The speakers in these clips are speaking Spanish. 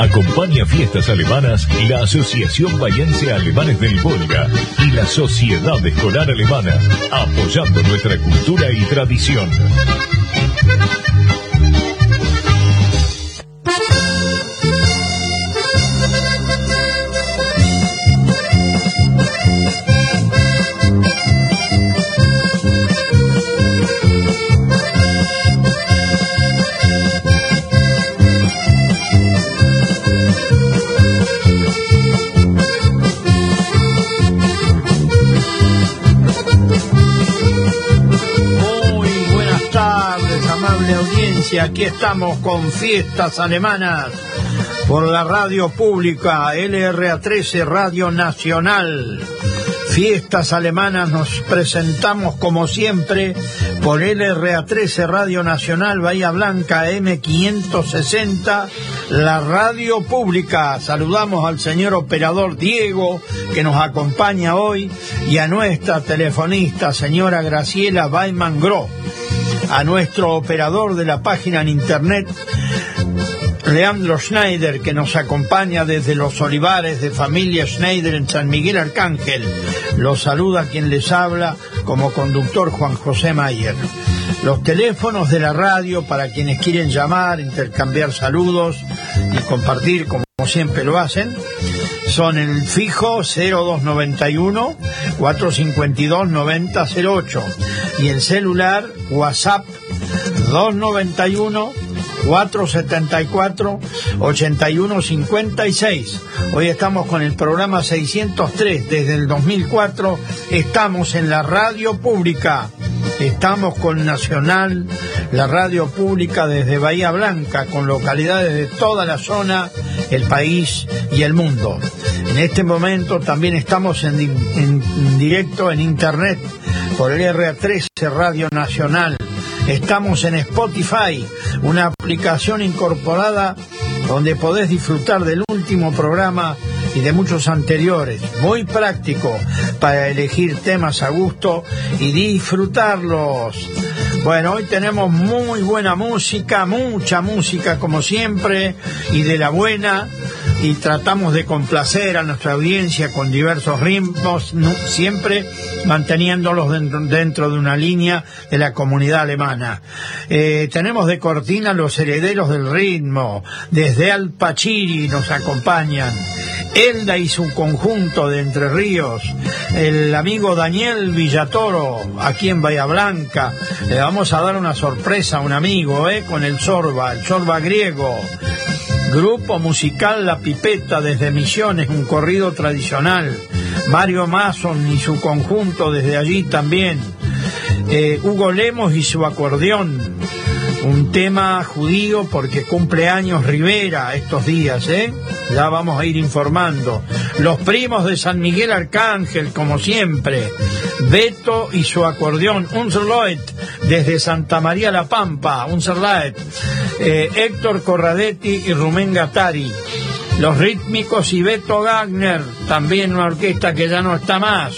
Acompaña fiestas alemanas la Asociación Bayense Alemanes del Volga y la Sociedad Escolar Alemana, apoyando nuestra cultura y tradición. Aquí estamos con fiestas alemanas por la radio pública LRA13 Radio Nacional. Fiestas alemanas nos presentamos como siempre por LRA13 Radio Nacional Bahía Blanca M560, la radio pública. Saludamos al señor operador Diego que nos acompaña hoy y a nuestra telefonista señora Graciela Baiman Gro a nuestro operador de la página en internet, Leandro Schneider, que nos acompaña desde los olivares de familia Schneider en San Miguel Arcángel. Los saluda quien les habla como conductor Juan José Mayer. Los teléfonos de la radio para quienes quieren llamar, intercambiar saludos y compartir como siempre lo hacen son el fijo 0291 452 9008 y el celular WhatsApp 291 474 8156. Hoy estamos con el programa 603 desde el 2004. Estamos en la radio pública. Estamos con Nacional, la radio pública desde Bahía Blanca, con localidades de toda la zona, el país y el mundo. En este momento también estamos en, directo en internet por el RA13 Radio Nacional. Estamos en Spotify, una aplicación incorporada donde podés disfrutar del último programa y de muchos anteriores. Muy práctico para elegir temas a gusto y disfrutarlos. Bueno, hoy tenemos muy buena música, mucha música como siempre y de la buena y tratamos de complacer a nuestra audiencia con diversos ritmos, siempre manteniéndolos dentro, de una línea de la comunidad alemana. Eh, tenemos de cortina los herederos del ritmo, desde Alpachiri nos acompañan. Elda y su conjunto de Entre Ríos, el amigo Daniel Villatoro, aquí en Bahía Blanca. Le vamos a dar una sorpresa a un amigo, ¿eh? Con el Sorba, el Sorba griego. Grupo musical La Pipeta desde Misiones, un corrido tradicional. Mario Mason y su conjunto desde allí también. Eh, Hugo Lemos y su acordeón. Un tema judío porque cumple años Rivera estos días, ¿eh? Ya vamos a ir informando. Los primos de San Miguel Arcángel, como siempre. Beto y su acordeón. Unserloet desde Santa María La Pampa. Unserloet. Eh, Héctor Corradetti y Rumén Gattari. Los rítmicos y Beto Gagner, también una orquesta que ya no está más.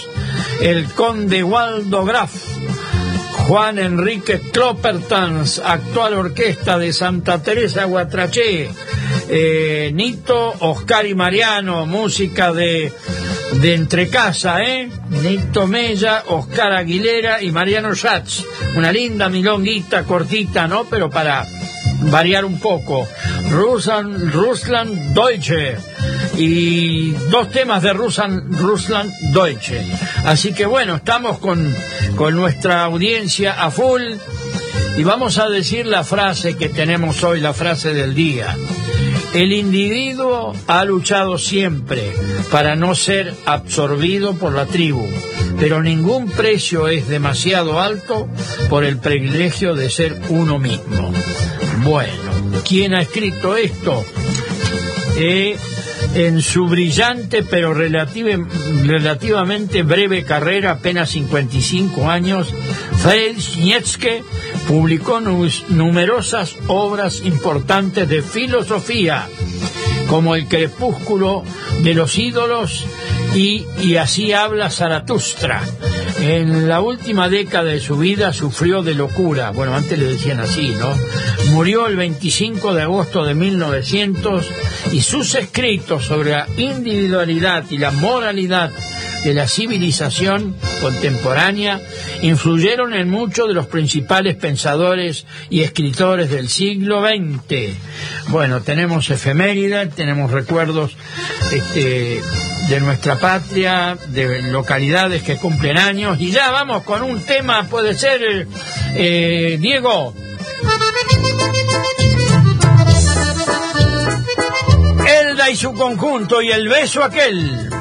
El conde Waldo Graf. Juan Enrique Kloppertans, actual orquesta de Santa Teresa Guatraché. Eh, Nito, Oscar y Mariano, música de, de Entrecasa, ¿eh? Nito Mella, Oscar Aguilera y Mariano Schatz. Una linda milonguita cortita, ¿no? Pero para variar un poco. Rusan, Rusland Deutsche y dos temas de Rusan, Rusland Deutsche. Así que bueno, estamos con, con nuestra audiencia a full y vamos a decir la frase que tenemos hoy, la frase del día. El individuo ha luchado siempre para no ser absorbido por la tribu, pero ningún precio es demasiado alto por el privilegio de ser uno mismo. Bueno, ¿quién ha escrito esto? Eh, en su brillante pero relativamente breve carrera, apenas 55 años, Friedrich Nietzsche publicó numerosas obras importantes de filosofía, como El crepúsculo de los ídolos y, y así habla Zaratustra En la última década de su vida sufrió de locura. Bueno, antes le decían así, ¿no? Murió el 25 de agosto de 1900 y sus escritos sobre la individualidad y la moralidad de la civilización contemporánea influyeron en muchos de los principales pensadores y escritores del siglo XX. Bueno, tenemos efemérides, tenemos recuerdos este, de nuestra patria, de localidades que cumplen años, y ya vamos con un tema, puede ser, eh, Diego. Elda y su conjunto y el beso aquel.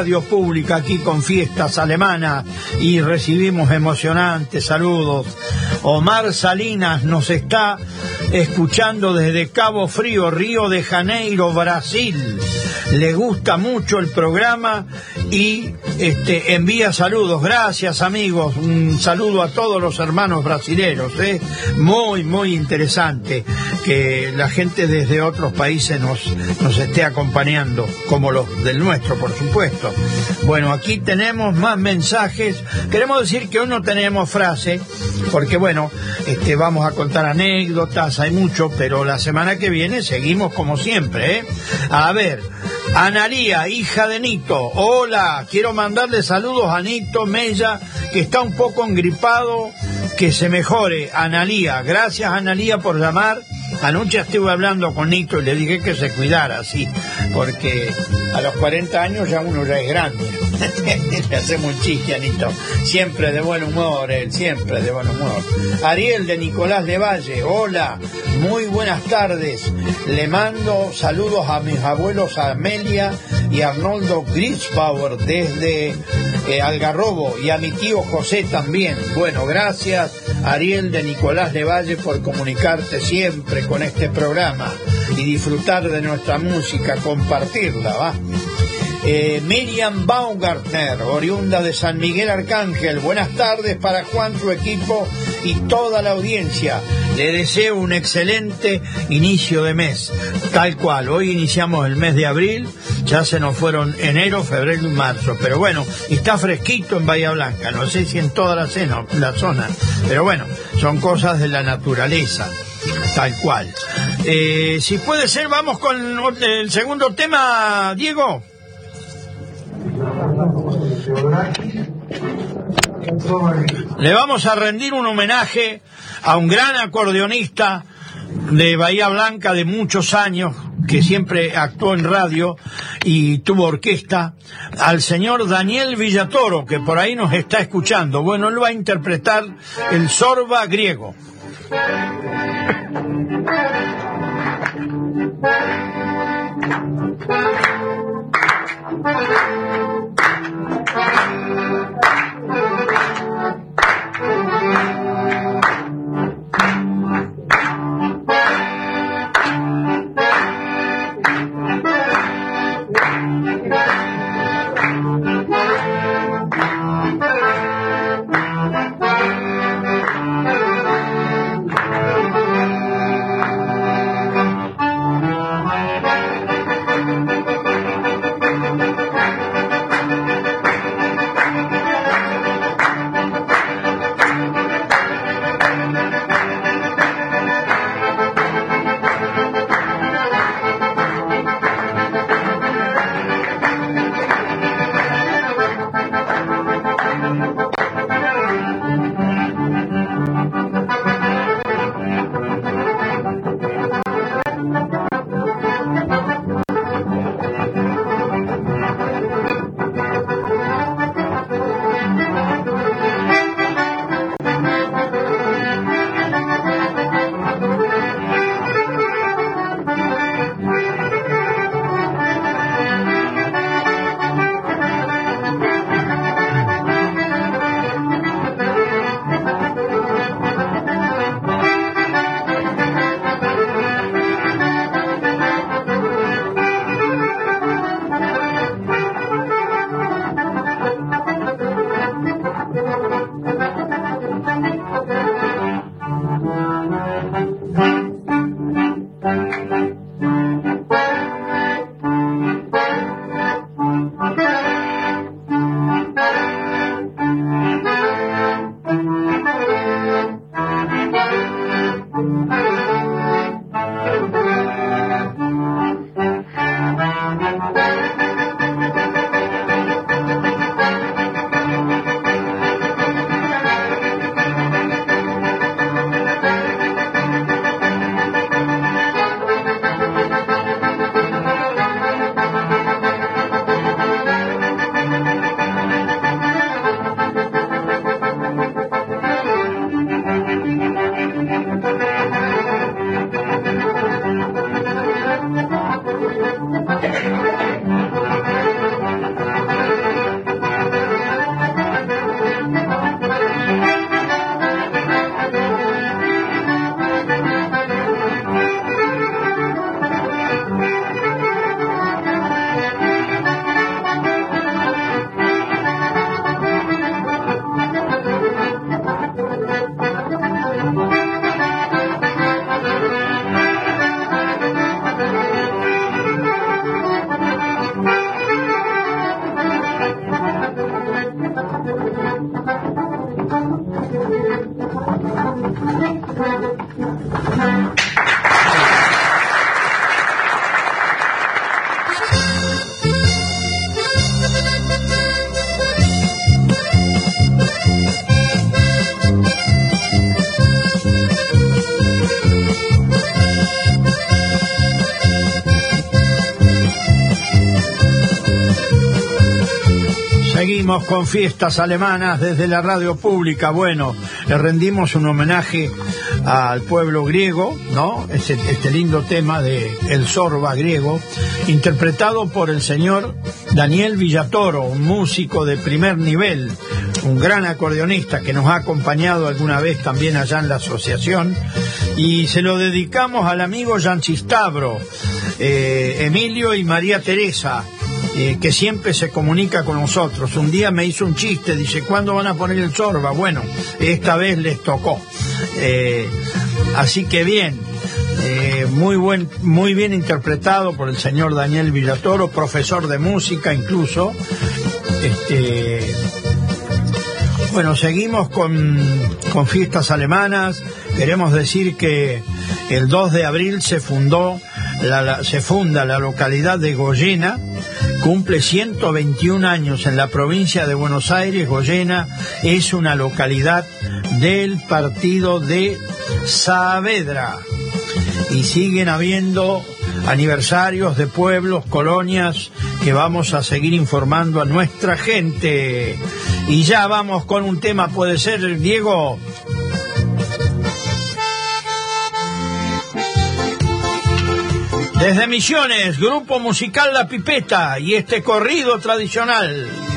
Radio pública aquí con fiestas alemanas y recibimos emocionantes saludos. Omar Salinas nos está escuchando desde Cabo Frío, Río de Janeiro, Brasil. Le gusta mucho el programa y este, envía saludos. Gracias amigos, un saludo a todos los hermanos brasileños. ¿eh? Muy, muy interesante que la gente desde otros países nos, nos esté acompañando, como los del nuestro, por supuesto. Bueno, aquí tenemos más mensajes. Queremos decir que hoy no tenemos frase, porque bueno, este, vamos a contar anécdotas, hay mucho, pero la semana que viene seguimos como siempre. ¿eh? A ver. Analía, hija de Nito. Hola, quiero mandarle saludos a Nito Mella, que está un poco engripado que se mejore Analía. Gracias Analía por llamar. Anoche estuve hablando con Nito y le dije que se cuidara, sí, porque a los 40 años ya uno ya es grande. le hacemos un chiste a Nito. Siempre de buen humor, él, siempre de buen humor. Ariel de Nicolás de Valle, hola, muy buenas tardes. Le mando saludos a mis abuelos Amelia y Arnoldo Grisbauer desde eh, Algarrobo y a mi tío José también. Bueno, gracias Ariel de Nicolás de Valle por comunicarte siempre con este programa y disfrutar de nuestra música, compartirla, ¿va? Eh, Miriam Baumgartner, oriunda de San Miguel Arcángel. Buenas tardes para Juan, su equipo y toda la audiencia. Le deseo un excelente inicio de mes, tal cual. Hoy iniciamos el mes de abril, ya se nos fueron enero, febrero y marzo. Pero bueno, está fresquito en Bahía Blanca, no sé si en toda la, la zona, pero bueno, son cosas de la naturaleza tal cual. Eh, si puede ser, vamos con el segundo tema, Diego. Le vamos a rendir un homenaje a un gran acordeonista de Bahía Blanca de muchos años, que siempre actuó en radio y tuvo orquesta, al señor Daniel Villatoro, que por ahí nos está escuchando. Bueno, él va a interpretar el sorba griego. Con fiestas alemanas desde la radio pública. Bueno, le rendimos un homenaje al pueblo griego, ¿no? Este, este lindo tema de El Sorba griego, interpretado por el señor Daniel Villatoro, un músico de primer nivel, un gran acordeonista que nos ha acompañado alguna vez también allá en la asociación. Y se lo dedicamos al amigo Giancistabro, eh, Emilio y María Teresa que siempre se comunica con nosotros. Un día me hizo un chiste, dice, ¿cuándo van a poner el sorba? Bueno, esta vez les tocó. Eh, así que bien, eh, muy, buen, muy bien interpretado por el señor Daniel Villatoro, profesor de música incluso. Este, bueno, seguimos con, con fiestas alemanas. Queremos decir que el 2 de abril se fundó la, se funda la localidad de Goyena, cumple 121 años en la provincia de Buenos Aires. Goyena es una localidad del partido de Saavedra y siguen habiendo aniversarios de pueblos, colonias que vamos a seguir informando a nuestra gente. Y ya vamos con un tema, puede ser, Diego. Desde Misiones, grupo musical La Pipeta y este corrido tradicional.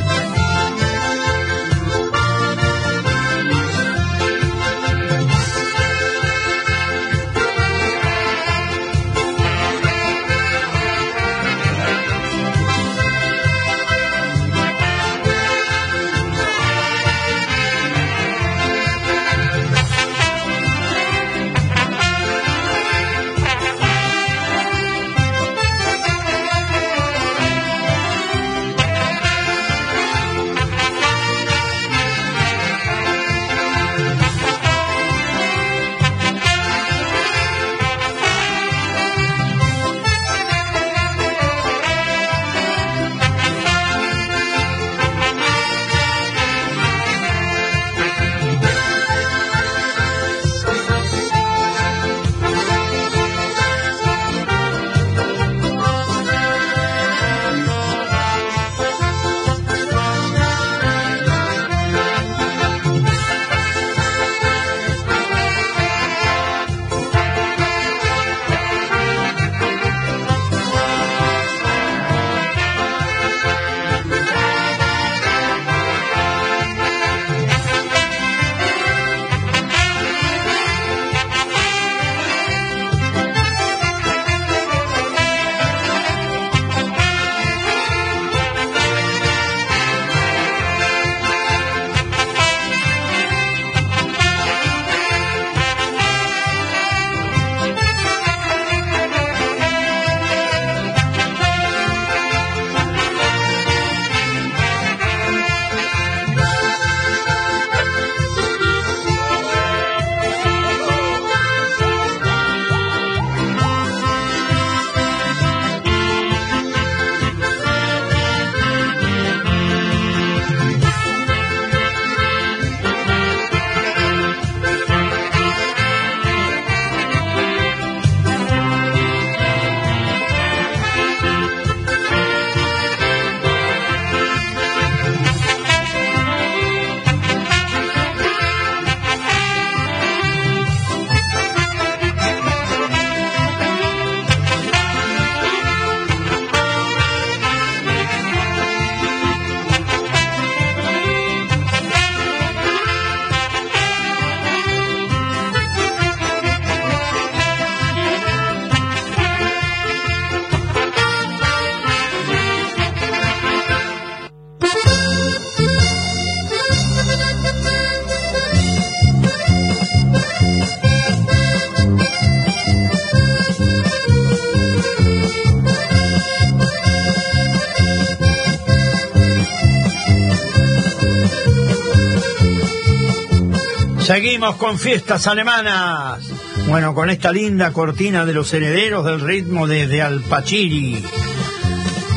Seguimos con fiestas alemanas. Bueno, con esta linda cortina de los herederos del ritmo desde Alpachiri,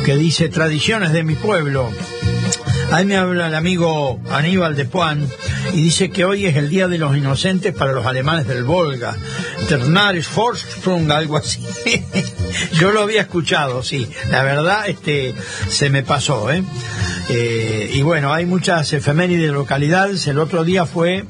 que dice tradiciones de mi pueblo. Ahí me habla el amigo Aníbal de Puan y dice que hoy es el Día de los Inocentes para los alemanes del Volga. Ternaris Forsprung, algo así. Yo lo había escuchado, sí. La verdad, este, se me pasó, ¿eh? Eh, y bueno, hay muchas efemérides de localidades. El otro día fue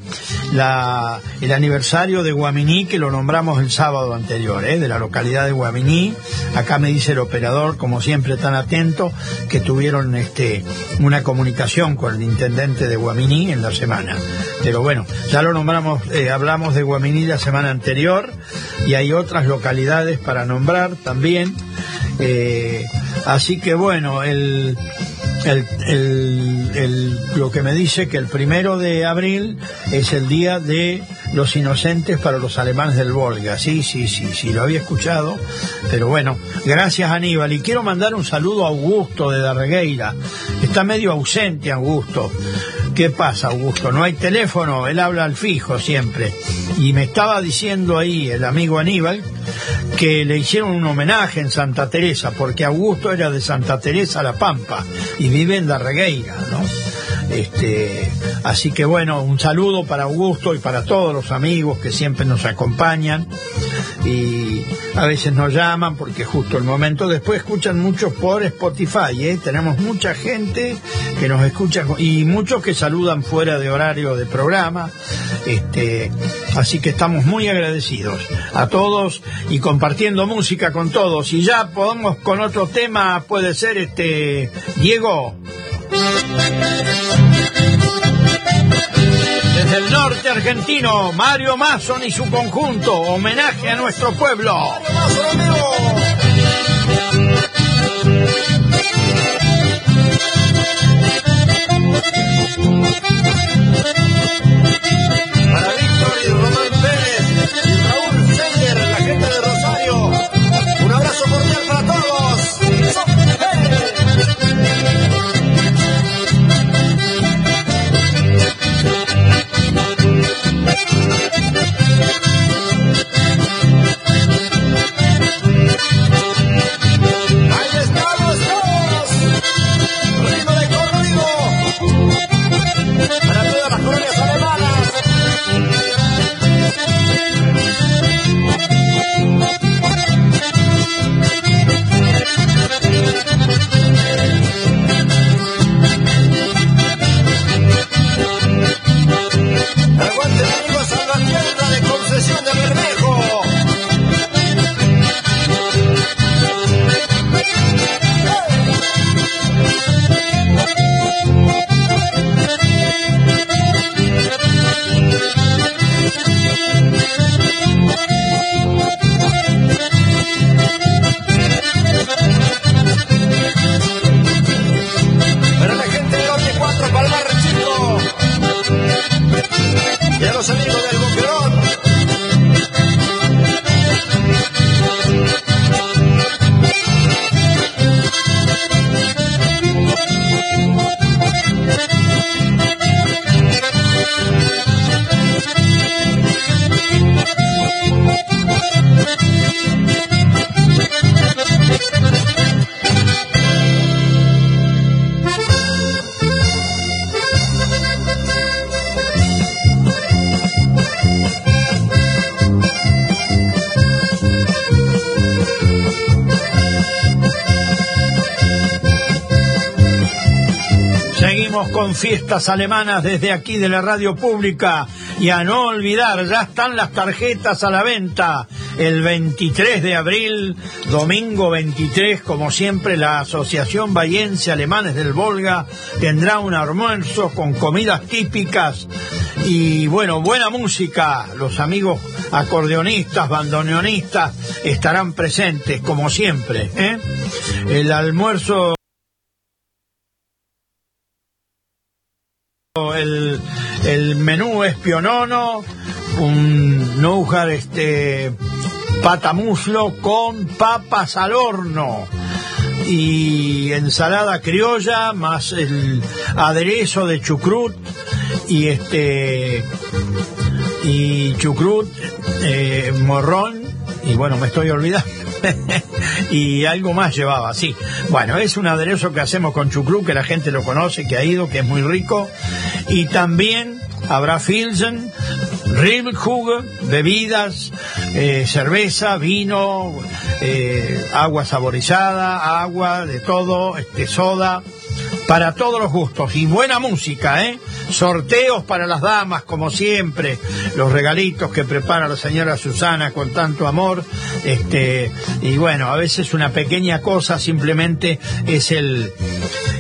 la, el aniversario de Guaminí, que lo nombramos el sábado anterior, ¿eh? de la localidad de Guaminí. Acá me dice el operador, como siempre tan atento, que tuvieron este, una comunicación con el intendente de Guaminí en la semana. Pero bueno, ya lo nombramos, eh, hablamos de Guaminí la semana anterior y hay otras localidades para nombrar también. Eh, así que bueno, el el, lo que me dice que el primero de abril es el día de los inocentes para los alemanes del Volga. Sí, sí, sí, sí, lo había escuchado. Pero bueno, gracias Aníbal. Y quiero mandar un saludo a Augusto de Darregueira. Está medio ausente Augusto. ¿Qué pasa, Augusto? No hay teléfono, él habla al fijo siempre. Y me estaba diciendo ahí el amigo Aníbal que le hicieron un homenaje en Santa Teresa, porque Augusto era de Santa Teresa La Pampa y vive en la Regueira, ¿no? Este, así que bueno, un saludo para Augusto y para todos los amigos que siempre nos acompañan y a veces nos llaman porque justo el momento después escuchan muchos por Spotify, ¿eh? tenemos mucha gente que nos escucha y muchos que saludan fuera de horario de programa, este, así que estamos muy agradecidos a todos y compartiendo música con todos y ya podemos con otro tema, puede ser este Diego. Desde el norte argentino, Mario Mason y su conjunto, homenaje a nuestro pueblo. Fiestas alemanas desde aquí de la radio pública. Y a no olvidar, ya están las tarjetas a la venta. El 23 de abril, domingo 23, como siempre, la Asociación Bayense Alemanes del Volga tendrá un almuerzo con comidas típicas y, bueno, buena música. Los amigos acordeonistas, bandoneonistas estarán presentes, como siempre. ¿eh? El almuerzo El, el menú es pionono, un nougat este patamuslo con papas al horno y ensalada criolla más el aderezo de chucrut y este y chucrut eh, morrón. Y bueno me estoy olvidando y algo más llevaba, sí. Bueno, es un aderezo que hacemos con chucrú, que la gente lo conoce, que ha ido, que es muy rico. Y también habrá Filsen, Riebelkuchen, bebidas, eh, cerveza, vino, eh, agua saborizada, agua, de todo, este, soda, para todos los gustos y buena música, ¿eh? Sorteos para las damas, como siempre, los regalitos que prepara la señora Susana con tanto amor, este, y bueno, a veces una pequeña cosa simplemente es el,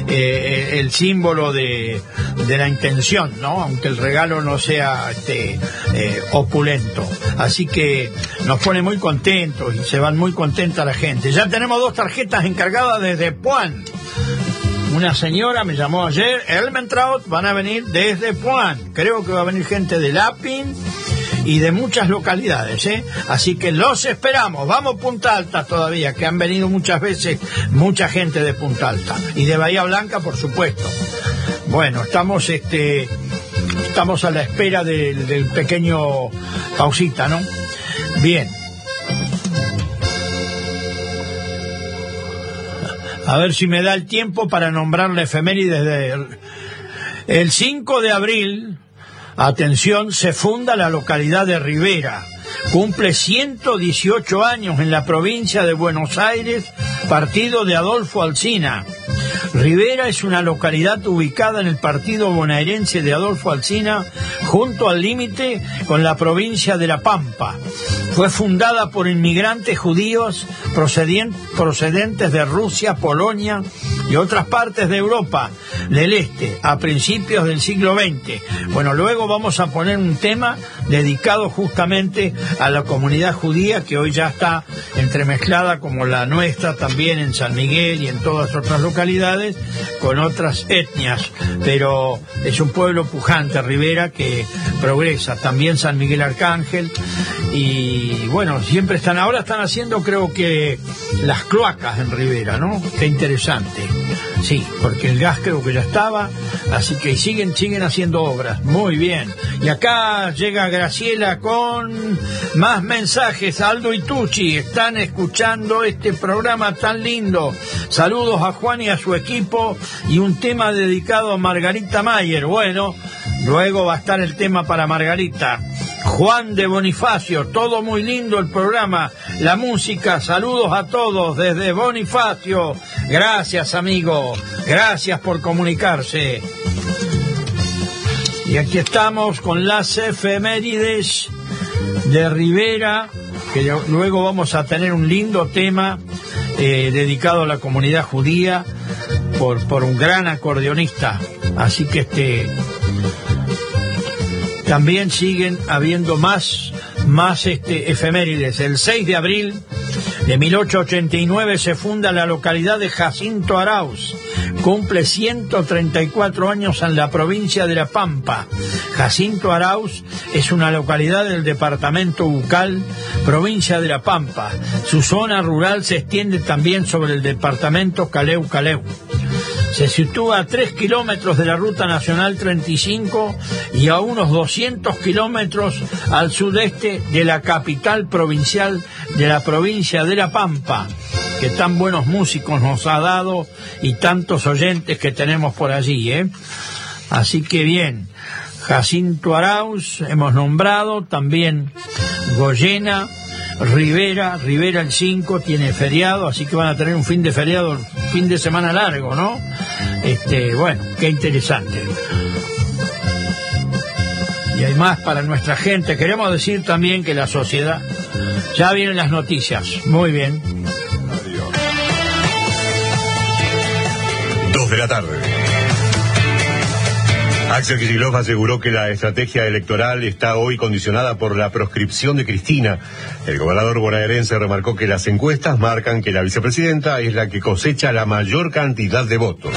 eh, el símbolo de, de, la intención, ¿no? Aunque el regalo no sea este, eh, opulento. Así que nos pone muy contentos y se van muy contenta la gente. Ya tenemos dos tarjetas encargadas desde Puan. Una señora me llamó ayer, Elmentraut, van a venir desde Puan. Creo que va a venir gente de Lapin y de muchas localidades, ¿eh? Así que los esperamos. Vamos Punta Alta todavía, que han venido muchas veces mucha gente de Punta Alta y de Bahía Blanca, por supuesto. Bueno, estamos este estamos a la espera del, del pequeño pausita, ¿no? Bien. A ver si me da el tiempo para nombrar la efeméride de... El 5 de abril, atención, se funda la localidad de Rivera. Cumple 118 años en la provincia de Buenos Aires, partido de Adolfo Alsina. Rivera es una localidad ubicada en el partido bonaerense de Adolfo Alsina, junto al límite con la provincia de La Pampa. Fue fundada por inmigrantes judíos procedentes de Rusia, Polonia y otras partes de Europa del Este a principios del siglo XX. Bueno, luego vamos a poner un tema dedicado justamente a la comunidad judía que hoy ya está entremezclada como la nuestra también en San Miguel y en todas otras localidades con otras etnias, pero es un pueblo pujante, Rivera, que progresa. También San Miguel Arcángel y bueno, siempre están, ahora están haciendo creo que las cloacas en Rivera, ¿no? Qué interesante. Sí, porque el gas creo que ya estaba, así que siguen, siguen haciendo obras. Muy bien. Y acá llega Graciela con más mensajes. Aldo y Tucci están escuchando este programa tan lindo. Saludos a Juan y a su equipo y un tema dedicado a Margarita Mayer. Bueno, luego va a estar el tema para Margarita. Juan de Bonifacio, todo muy lindo el programa, la música, saludos a todos desde Bonifacio. Gracias amigo, gracias por comunicarse. Y aquí estamos con las efemérides de Rivera, que luego vamos a tener un lindo tema eh, dedicado a la comunidad judía por, por un gran acordeonista. Así que este también siguen habiendo más, más este, efemérides. El 6 de abril de 1889 se funda la localidad de Jacinto Arauz. Cumple 134 años en la provincia de La Pampa. Jacinto Arauz es una localidad del departamento Bucal, provincia de La Pampa. Su zona rural se extiende también sobre el departamento Caleu Caleu. Se sitúa a 3 kilómetros de la Ruta Nacional 35 y a unos 200 kilómetros al sudeste de la capital provincial de la provincia de La Pampa, que tan buenos músicos nos ha dado y tantos oyentes que tenemos por allí. ¿eh? Así que bien, Jacinto Arauz hemos nombrado, también Goyena, Rivera, Rivera el 5 tiene feriado, así que van a tener un fin de feriado, fin de semana largo, ¿no? Este, bueno, qué interesante. Y hay más para nuestra gente. Queremos decir también que la sociedad, ya vienen las noticias. Muy bien. Dos de la tarde. Axel Kicillof aseguró que la estrategia electoral está hoy condicionada por la proscripción de Cristina. El gobernador bonaerense remarcó que las encuestas marcan que la vicepresidenta es la que cosecha la mayor cantidad de votos.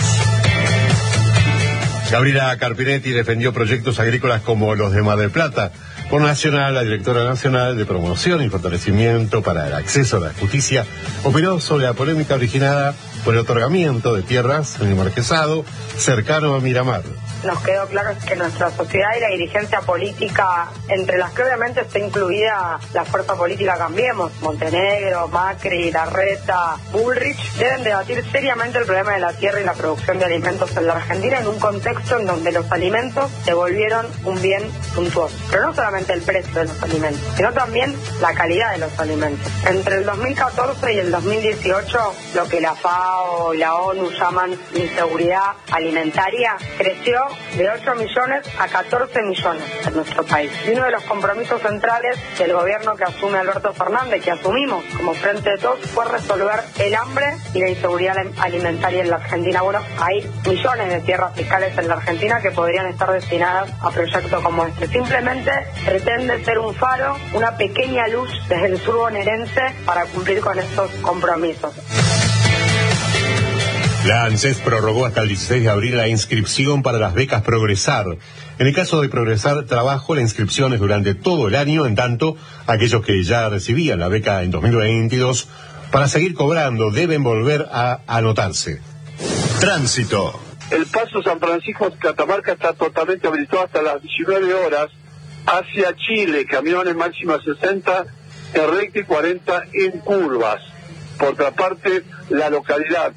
Gabriela Carpinetti defendió proyectos agrícolas como los de Mar del Plata. Por Nacional, la directora nacional de promoción y fortalecimiento para el acceso a la justicia, opinó sobre la polémica originada por el otorgamiento de tierras en el marquesado cercano a Miramar nos quedó claro que nuestra sociedad y la dirigencia política, entre las que obviamente está incluida la fuerza política Cambiemos, Montenegro, Macri, Larreta, Bullrich, deben debatir seriamente el problema de la tierra y la producción de alimentos en la Argentina en un contexto en donde los alimentos se volvieron un bien suntuoso. Pero no solamente el precio de los alimentos, sino también la calidad de los alimentos. Entre el 2014 y el 2018, lo que la FAO y la ONU llaman inseguridad alimentaria creció de 8 millones a 14 millones en nuestro país. Y uno de los compromisos centrales del gobierno que asume Alberto Fernández, que asumimos como Frente de Todos, fue resolver el hambre y la inseguridad alimentaria en la Argentina. Bueno, hay millones de tierras fiscales en la Argentina que podrían estar destinadas a proyectos como este. Simplemente pretende ser un faro, una pequeña luz desde el sur bonaerense para cumplir con estos compromisos. La ANSES prorrogó hasta el 16 de abril la inscripción para las becas Progresar. En el caso de Progresar Trabajo, la inscripción es durante todo el año, en tanto aquellos que ya recibían la beca en 2022, para seguir cobrando deben volver a anotarse. Tránsito. El paso San Francisco Catamarca está totalmente habilitado hasta las 19 horas hacia Chile, camiones máxima 60 en recta y 40 en curvas. Por otra parte, la localidad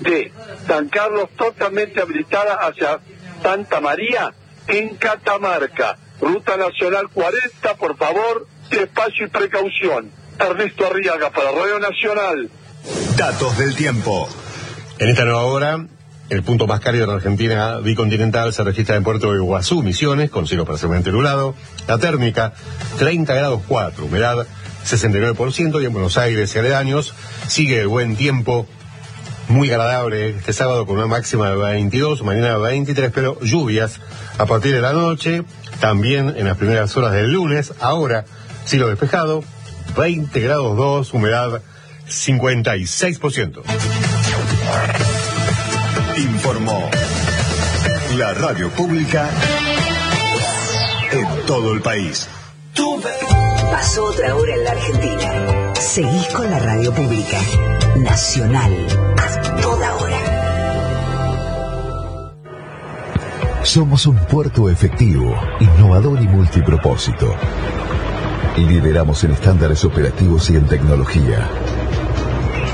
de San Carlos totalmente habilitada hacia Santa María en Catamarca. Ruta Nacional 40, por favor, despacio y precaución. Ernesto Arriaga para Radio Nacional. Datos del tiempo. En esta nueva hora, el punto más cálido de la Argentina bicontinental se registra en Puerto de Iguazú, Misiones, con cielo parcialmente nublado. La térmica, 30 grados 4, humedad 69%, y en Buenos Aires y aledaños sigue el buen tiempo muy agradable este sábado con una máxima de 22, mañana 23, pero lluvias a partir de la noche, también en las primeras horas del lunes, ahora cielo despejado, 20 grados 2, humedad 56%. Informó la radio pública en todo el país. Pasó otra hora en la Argentina. Seguís con la radio pública. Nacional. A toda hora. Somos un puerto efectivo, innovador y multipropósito. Lideramos en estándares operativos y en tecnología.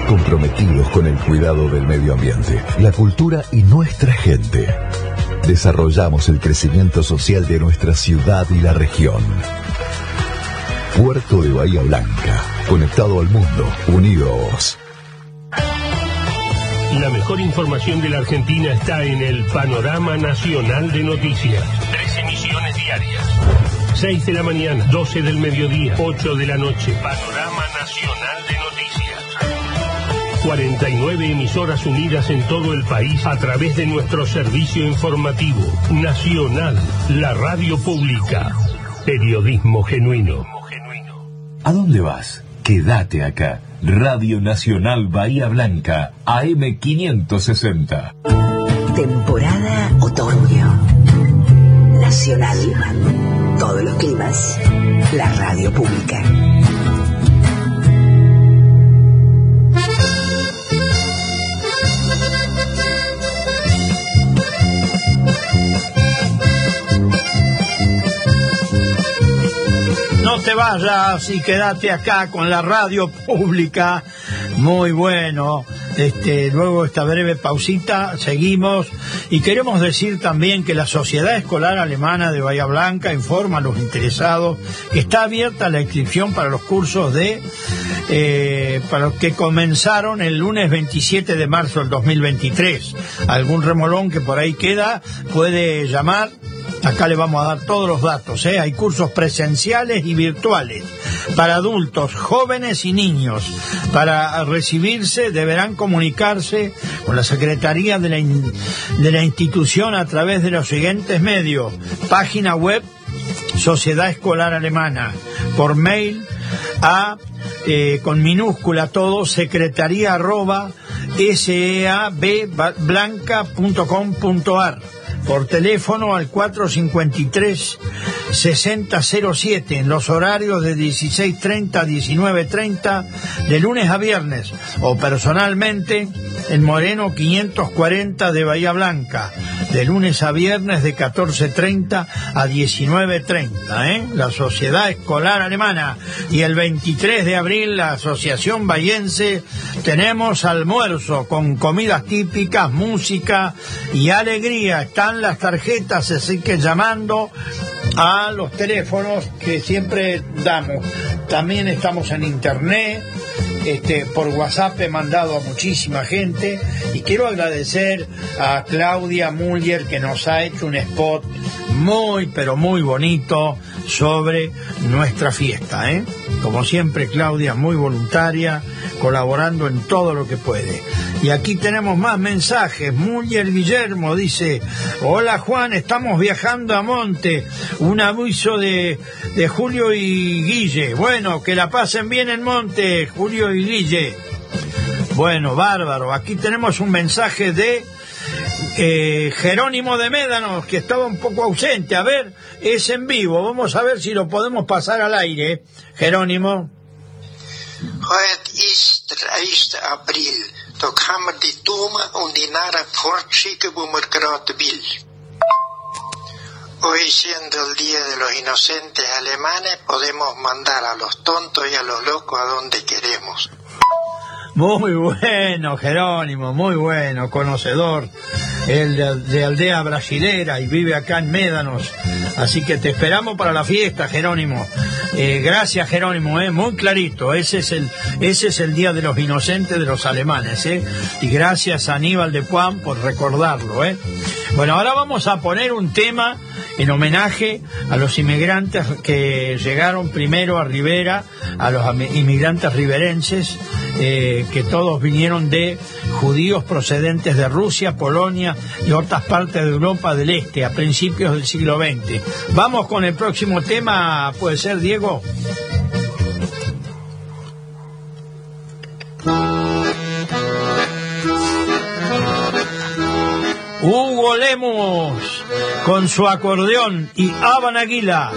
Comprometidos con el cuidado del medio ambiente, la cultura y nuestra gente. Desarrollamos el crecimiento social de nuestra ciudad y la región. Puerto de Bahía Blanca, conectado al mundo, unidos. La mejor información de la Argentina está en el Panorama Nacional de Noticias. Tres emisiones diarias. 6 de la mañana, 12 del mediodía, 8 de la noche. Panorama Nacional de Noticias. 49 emisoras unidas en todo el país a través de nuestro servicio informativo nacional, la radio pública. Periodismo genuino. ¿A dónde vas? Quédate acá. Radio Nacional Bahía Blanca, AM560. Temporada otoño. Nacional. Todos los climas. La radio pública. Te vayas y quédate acá con la radio pública. Muy bueno. Este, luego esta breve pausita, seguimos y queremos decir también que la Sociedad Escolar Alemana de Bahía Blanca informa a los interesados que está abierta la inscripción para los cursos de eh, para los que comenzaron el lunes 27 de marzo del 2023. Algún remolón que por ahí queda puede llamar Acá le vamos a dar todos los datos. ¿eh? Hay cursos presenciales y virtuales para adultos, jóvenes y niños. Para recibirse deberán comunicarse con la Secretaría de la, de la institución a través de los siguientes medios. Página web Sociedad Escolar Alemana. Por mail a eh, con minúscula todo secretaría arroba seabblanca.com.ar por teléfono al 453 6007 en los horarios de 16.30 a 19.30 de lunes a viernes o personalmente en Moreno 540 de Bahía Blanca de lunes a viernes de 14.30 a 19.30 ¿eh? la Sociedad Escolar Alemana y el 23 de abril la Asociación Bayense tenemos almuerzo con comidas típicas, música y alegría las tarjetas así que llamando a los teléfonos que siempre damos. También estamos en internet, este, por WhatsApp he mandado a muchísima gente y quiero agradecer a Claudia Muller que nos ha hecho un spot muy pero muy bonito sobre nuestra fiesta. ¿eh? Como siempre Claudia muy voluntaria, colaborando en todo lo que puede. Y aquí tenemos más mensajes. Muller Guillermo dice, hola Juan, estamos viajando a Monte. Un aviso de, de Julio y Guille. Bueno, que la pasen bien en Monte, Julio y Guille. Bueno, bárbaro. Aquí tenemos un mensaje de eh, Jerónimo de Médanos, que estaba un poco ausente. A ver, es en vivo. Vamos a ver si lo podemos pasar al aire. Jerónimo. Heute ist 1. April. Da kann man die Dumme und die Narren fortschicken, wo man gerade will. Hoy siendo el Día de los Inocentes Alemanes, podemos mandar a los tontos y a los locos a donde queremos. Muy bueno, Jerónimo, muy bueno, conocedor. El de, de, aldea brasilera y vive acá en Médanos. Así que te esperamos para la fiesta, Jerónimo. Eh, gracias, Jerónimo, eh, muy clarito. Ese es el, ese es el día de los inocentes de los alemanes, eh. Y gracias a Aníbal de Juan por recordarlo, eh. Bueno, ahora vamos a poner un tema en homenaje a los inmigrantes que llegaron primero a Rivera, a los inmigrantes riverenses, eh, que todos vinieron de judíos procedentes de Rusia, Polonia y otras partes de Europa del Este a principios del siglo XX. Vamos con el próximo tema, puede ser, Diego. Hugo Lemos con su acordeón y Aban Aguila.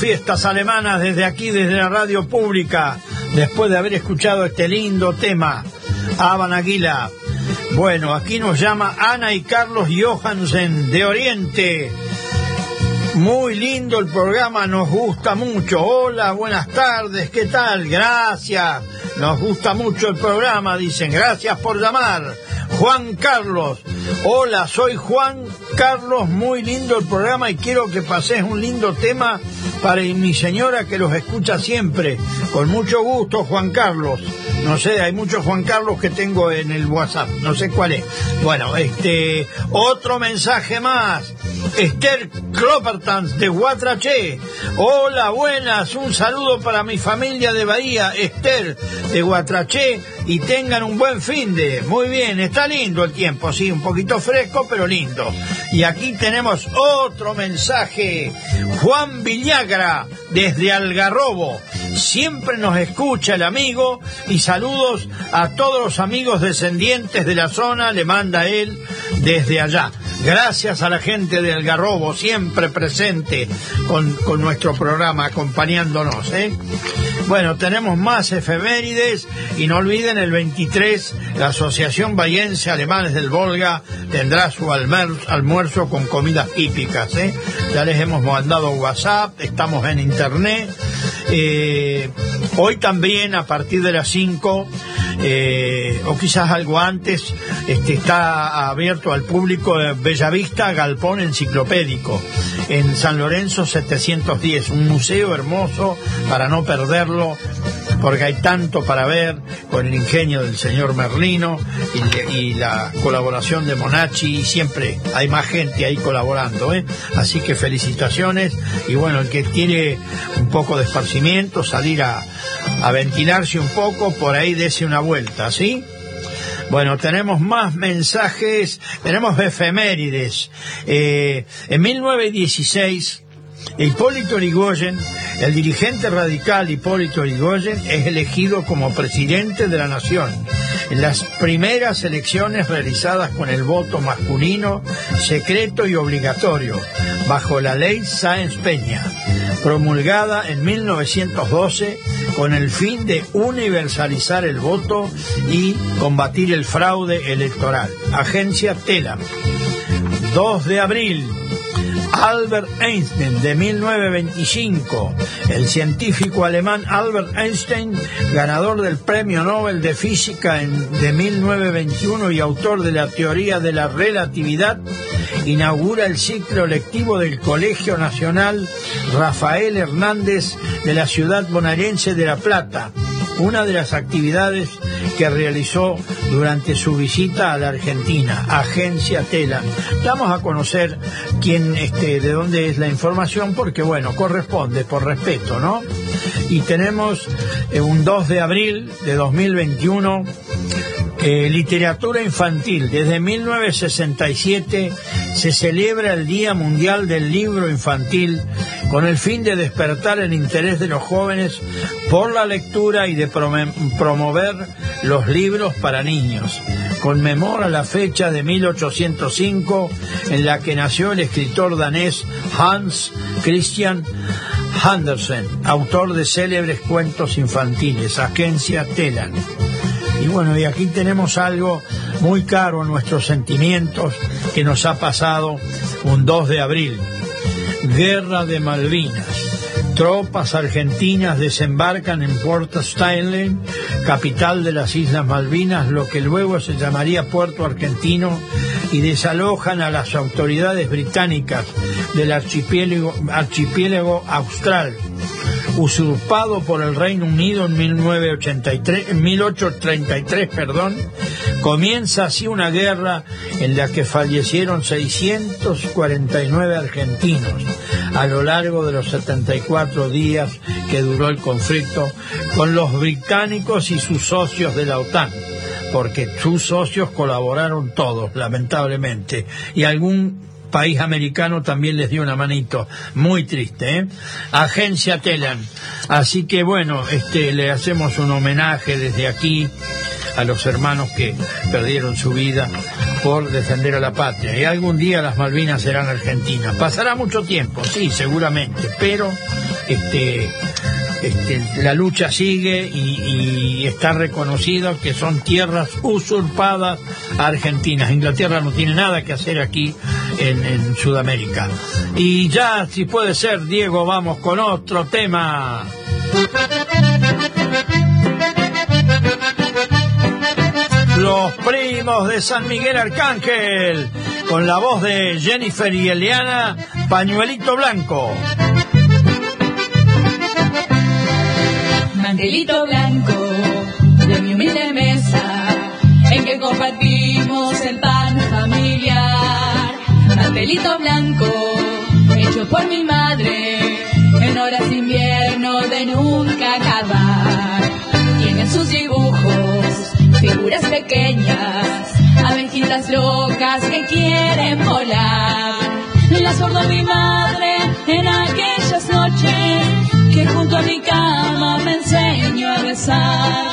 Fiestas alemanas desde aquí, desde la radio pública, después de haber escuchado este lindo tema, Aban Aguila. Bueno, aquí nos llama Ana y Carlos Johansen de Oriente. Muy lindo el programa, nos gusta mucho. Hola, buenas tardes, ¿qué tal? Gracias. Nos gusta mucho el programa, dicen. Gracias por llamar. Juan Carlos. Hola, soy Juan Carlos. Muy lindo el programa y quiero que pases un lindo tema para mi señora que los escucha siempre. Con mucho gusto, Juan Carlos. No sé, hay muchos Juan Carlos que tengo en el WhatsApp, no sé cuál es. Bueno, este, otro mensaje más. Esther Cloppertans de Guatraché. Hola, buenas, un saludo para mi familia de Bahía, Esther de Guatraché, y tengan un buen fin de. Muy bien, está lindo el tiempo, sí, un poquito fresco, pero lindo. Y aquí tenemos otro mensaje. Juan Villagra, desde Algarrobo. Siempre nos escucha el amigo y saludos a todos los amigos descendientes de la zona, le manda él desde allá. Gracias a la gente de Algarrobo, siempre presente con, con nuestro programa, acompañándonos. ¿eh? Bueno, tenemos más efemérides y no olviden el 23, la Asociación Bayense Alemanes del Volga tendrá su almuerzo con comidas típicas. ¿eh? Ya les hemos mandado WhatsApp, estamos en internet. Eh, hoy también a partir de las 5 eh, o quizás algo antes, este, está abierto al público Bellavista Galpón Enciclopédico en San Lorenzo 710, un museo hermoso para no perderlo porque hay tanto para ver con el ingenio del señor Merlino y, la colaboración de Monachi y siempre hay más gente ahí colaborando, ¿eh? así que felicitaciones y bueno, el que tiene un poco de esparcimiento, salir a, a ventilarse un poco, por ahí dese una vuelta, ¿sí? Bueno, tenemos más mensajes, tenemos efemérides. Eh, en 1916, Hipólito Yrigoyen, el dirigente radical Hipólito Yrigoyen, es elegido como presidente de la nación en las primeras elecciones realizadas con el voto masculino, secreto y obligatorio, bajo la ley Sáenz Peña, promulgada en 1912 con el fin de universalizar el voto y combatir el fraude electoral. Agencia TELAM. 2 de abril Albert Einstein de 1925, el científico alemán Albert Einstein, ganador del Premio Nobel de Física de 1921 y autor de la teoría de la relatividad, inaugura el ciclo lectivo del Colegio Nacional Rafael Hernández de la ciudad bonaerense de La Plata, una de las actividades que realizó durante su visita a la Argentina, Agencia Tela. Vamos a conocer quién, este, de dónde es la información, porque bueno, corresponde por respeto, ¿no? Y tenemos eh, un 2 de abril de 2021 eh, literatura infantil. Desde 1967 se celebra el Día Mundial del Libro Infantil con el fin de despertar el interés de los jóvenes por la lectura y de promover los libros para niños. Conmemora la fecha de 1805 en la que nació el escritor danés Hans Christian Andersen, autor de célebres cuentos infantiles, Agencia Telan. Y bueno, y aquí tenemos algo muy caro en nuestros sentimientos que nos ha pasado un 2 de abril. Guerra de Malvinas. Tropas argentinas desembarcan en Puerto Stanley, capital de las Islas Malvinas, lo que luego se llamaría Puerto Argentino, y desalojan a las autoridades británicas del archipiélago, archipiélago austral usurpado por el Reino Unido en 1983, 1833, perdón, comienza así una guerra en la que fallecieron 649 argentinos a lo largo de los 74 días que duró el conflicto con los británicos y sus socios de la OTAN porque sus socios colaboraron todos, lamentablemente, y algún país americano también les dio una manito. Muy triste, ¿eh? Agencia Telan. Así que bueno, este, le hacemos un homenaje desde aquí a los hermanos que perdieron su vida por defender a la patria. Y algún día las Malvinas serán argentinas. Pasará mucho tiempo, sí, seguramente, pero este, este, la lucha sigue y, está reconocido que son tierras usurpadas argentinas. Inglaterra no tiene nada que hacer aquí en, en Sudamérica. Y ya, si puede ser, Diego, vamos con otro tema. Los primos de San Miguel Arcángel, con la voz de Jennifer y Eliana, Pañuelito Blanco. Mantelito blanco de mi humilde mesa, en que compartimos el pan familiar. Mantelito blanco hecho por mi madre, en horas de invierno de nunca acabar. Tiene sus dibujos figuras pequeñas, abejitas locas que quieren volar. Las sordo mi madre en aquellas noches que junto a mi cama me enseño a besar.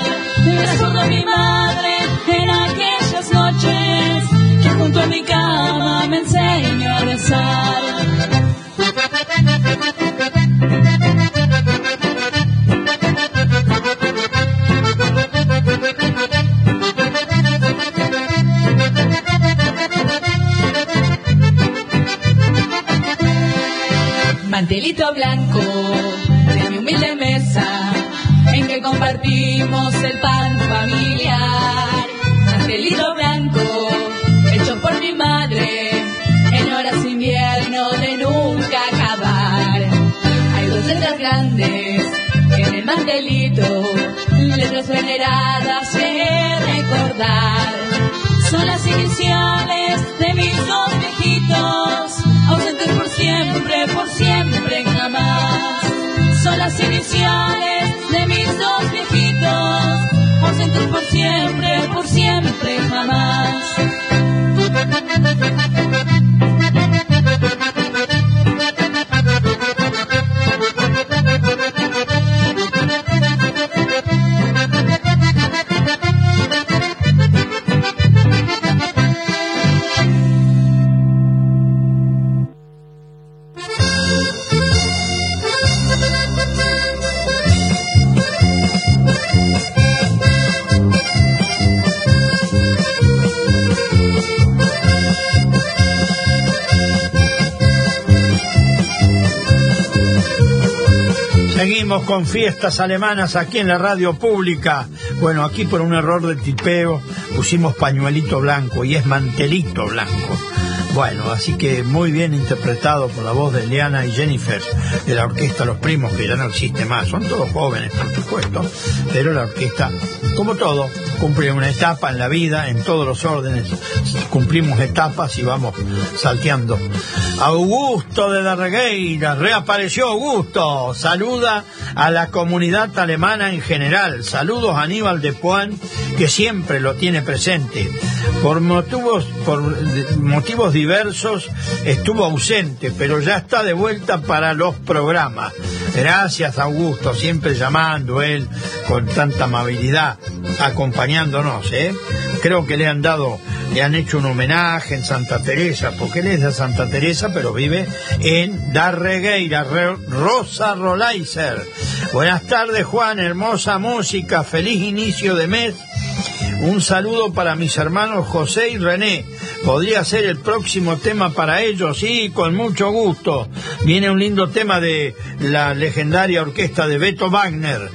Las sordo mi madre en aquellas noches que junto a mi cama me enseño a besar. mantelito blanco de en que compartimos el pan familiar. Mantelito blanco hecho por mi madre en horas invierno de nunca acabar. Hay dos letras grandes en el mantelito, letras veneradas que recordar. Son las iniciales con fiestas alemanas aquí en la radio pública. Bueno, aquí por un error de tipeo pusimos pañuelito blanco y es mantelito blanco. Bueno, así que muy bien interpretado por la voz de Eliana y Jennifer de la orquesta Los Primos, que ya no existe más. Son todos jóvenes, por supuesto, pero la orquesta, como todo, cumple una etapa en la vida, en todos los órdenes. Cumplimos etapas y vamos salteando. Augusto de la Regueira, reapareció Augusto. Saluda a la comunidad alemana en general. Saludos a Aníbal de Puan, que siempre lo tiene presente. Por motivos, por motivos diversos estuvo ausente, pero ya está de vuelta para los programas. Gracias Augusto, siempre llamando él con tanta amabilidad, acompañándonos, ¿eh? Creo que le han dado, le han hecho un homenaje en Santa Teresa, porque él es de Santa Teresa, pero vive en Darregueira, Rosa Rolaiser. Buenas tardes Juan, hermosa música, feliz inicio de mes un saludo para mis hermanos José y René. Podría ser el próximo tema para ellos, sí, con mucho gusto. Viene un lindo tema de la legendaria orquesta de Beto Wagner.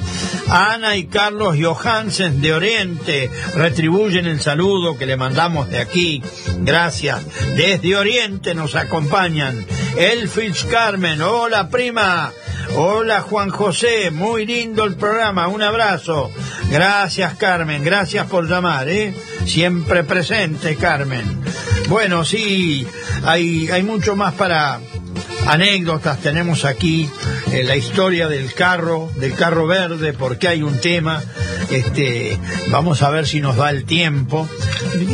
Ana y Carlos Johansen de Oriente retribuyen el saludo que le mandamos de aquí. Gracias. Desde Oriente nos acompañan. Elfich Carmen, hola prima. Hola Juan José, muy lindo el programa, un abrazo. Gracias Carmen, gracias por llamar, ¿eh? Siempre presente Carmen. Bueno, sí, hay, hay mucho más para anécdotas, tenemos aquí eh, la historia del carro, del carro verde, porque hay un tema, este, vamos a ver si nos da el tiempo.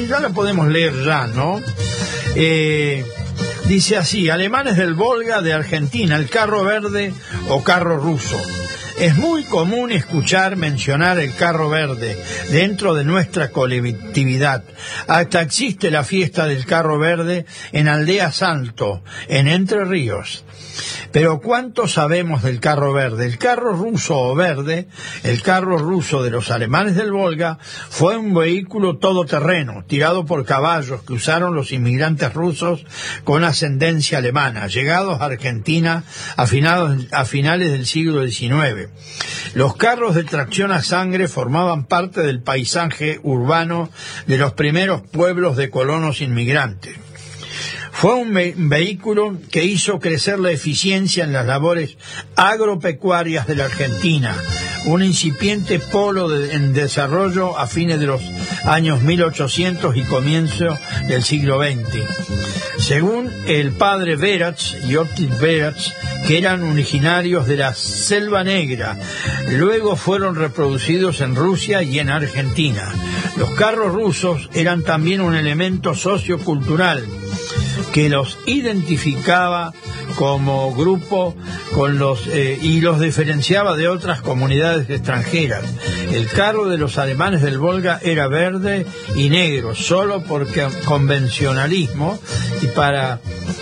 Ya lo podemos leer ya, ¿no? Eh, Dice así, alemanes del Volga de Argentina, el carro verde o carro ruso. Es muy común escuchar mencionar el carro verde dentro de nuestra colectividad. Hasta existe la fiesta del carro verde en Aldea Santo, en Entre Ríos. Pero ¿cuánto sabemos del carro verde? El carro ruso o verde, el carro ruso de los alemanes del Volga, fue un vehículo todoterreno, tirado por caballos que usaron los inmigrantes rusos con ascendencia alemana, llegados a Argentina a, a finales del siglo XIX. Los carros de tracción a sangre formaban parte del paisaje urbano de los primeros pueblos de colonos inmigrantes. Fue un vehículo que hizo crecer la eficiencia en las labores agropecuarias de la Argentina, un incipiente polo en desarrollo a fines de los años 1800 y comienzo del siglo XX. Según el padre Veratz y Otis Veratz, que eran originarios de la Selva Negra, luego fueron reproducidos en Rusia y en Argentina. Los carros rusos eran también un elemento sociocultural que los identificaba como grupo con los eh, y los diferenciaba de otras comunidades extranjeras. El carro de los alemanes del Volga era verde y negro, solo porque convencionalismo y para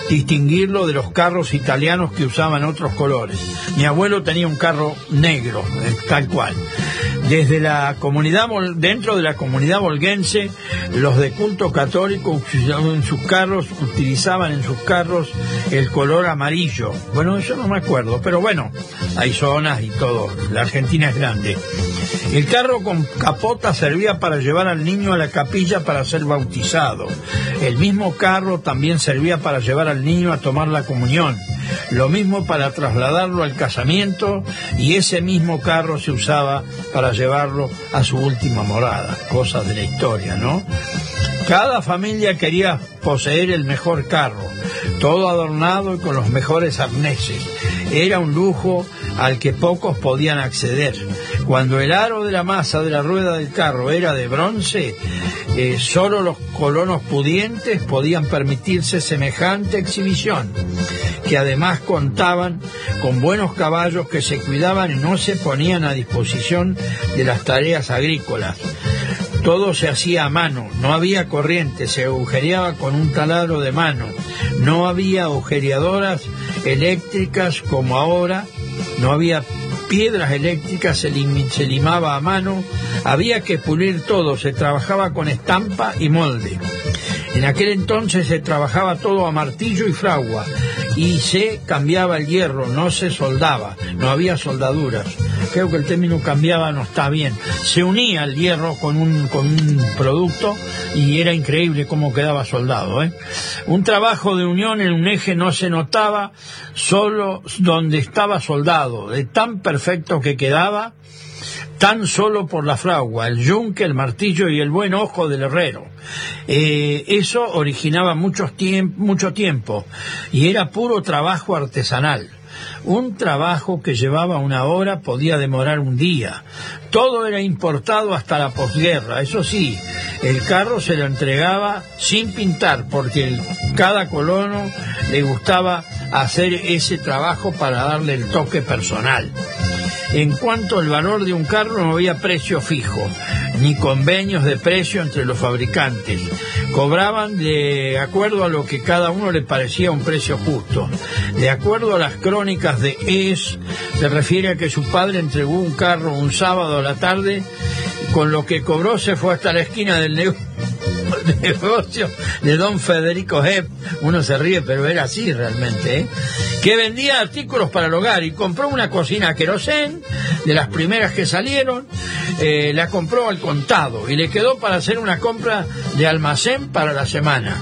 distinguirlo de los carros italianos que usaban otros colores. Mi abuelo tenía un carro negro, eh, tal cual. Desde la comunidad, dentro de la comunidad volguense, los de culto católico en sus carros, utilizaban en sus carros el color amarillo. Bueno, eso no me acuerdo, pero bueno, hay zonas y todo. La Argentina es grande. El carro con capota servía para llevar al niño a la capilla para ser bautizado. El mismo carro también servía para llevar al niño a tomar la comunión lo mismo para trasladarlo al casamiento y ese mismo carro se usaba para llevarlo a su última morada, cosas de la historia, ¿no? Cada familia quería poseer el mejor carro, todo adornado y con los mejores arneses. Era un lujo al que pocos podían acceder. Cuando el aro de la masa de la rueda del carro era de bronce, eh, solo los colonos pudientes podían permitirse semejante exhibición que además contaban con buenos caballos que se cuidaban y no se ponían a disposición de las tareas agrícolas. Todo se hacía a mano, no había corriente, se agujereaba con un taladro de mano, no había agujereadoras eléctricas como ahora, no había piedras eléctricas, se, se limaba a mano, había que pulir todo, se trabajaba con estampa y molde. En aquel entonces se trabajaba todo a martillo y fragua, y se cambiaba el hierro, no se soldaba, no había soldaduras. Creo que el término cambiaba no está bien. Se unía el hierro con un, con un producto y era increíble cómo quedaba soldado. ¿eh? Un trabajo de unión en un eje no se notaba solo donde estaba soldado, de tan perfecto que quedaba tan solo por la fragua, el yunque, el martillo y el buen ojo del herrero. Eh, eso originaba mucho tiempo y era puro trabajo artesanal. Un trabajo que llevaba una hora podía demorar un día. Todo era importado hasta la posguerra. Eso sí, el carro se lo entregaba sin pintar porque cada colono le gustaba hacer ese trabajo para darle el toque personal. En cuanto al valor de un carro no había precio fijo, ni convenios de precio entre los fabricantes. Cobraban de acuerdo a lo que cada uno le parecía un precio justo. De acuerdo a las crónicas de Es, se refiere a que su padre entregó un carro un sábado a la tarde, con lo que cobró se fue hasta la esquina del negocio negocio de don Federico Hepp, uno se ríe, pero era así realmente, ¿eh? que vendía artículos para el hogar y compró una cocina querosén, de las primeras que salieron, eh, la compró al contado y le quedó para hacer una compra de almacén para la semana.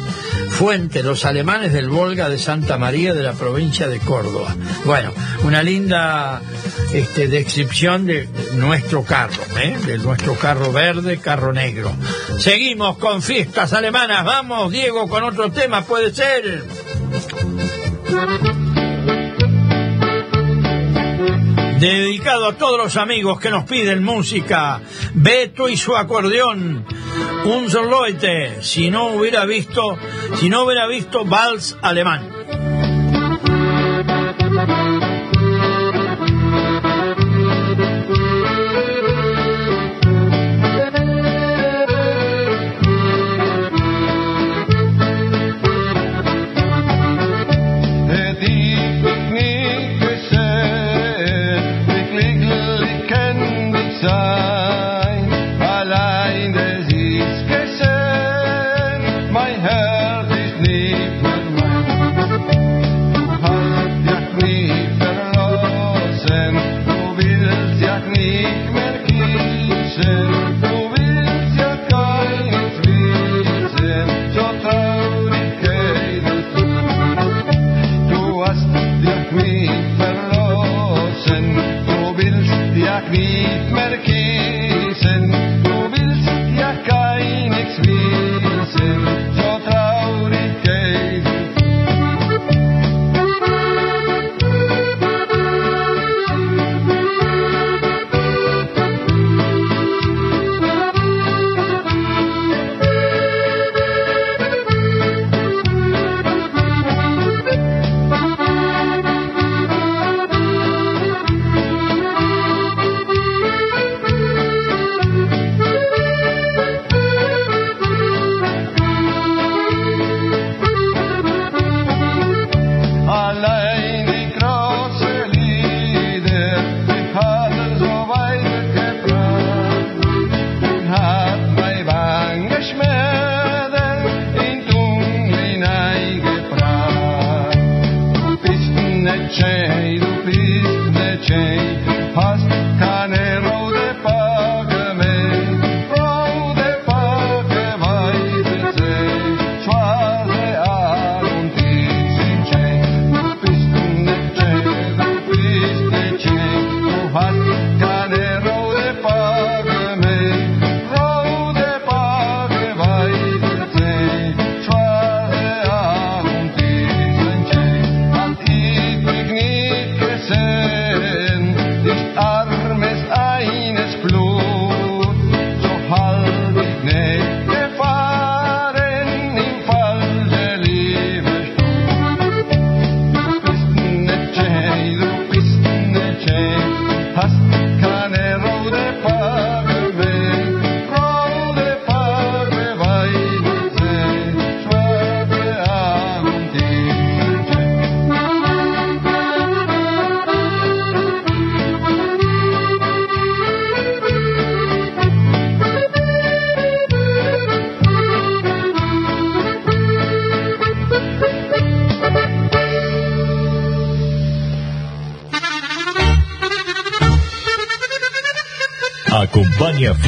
Fuente, los alemanes del Volga de Santa María de la provincia de Córdoba. Bueno, una linda este, descripción de nuestro carro, ¿eh? de nuestro carro verde, carro negro. Seguimos con fiestas alemanas. Vamos, Diego, con otro tema, puede ser. Dedicado a todos los amigos que nos piden música, Beto y su acordeón, un Leute, si no hubiera visto, si no hubiera visto Vals alemán.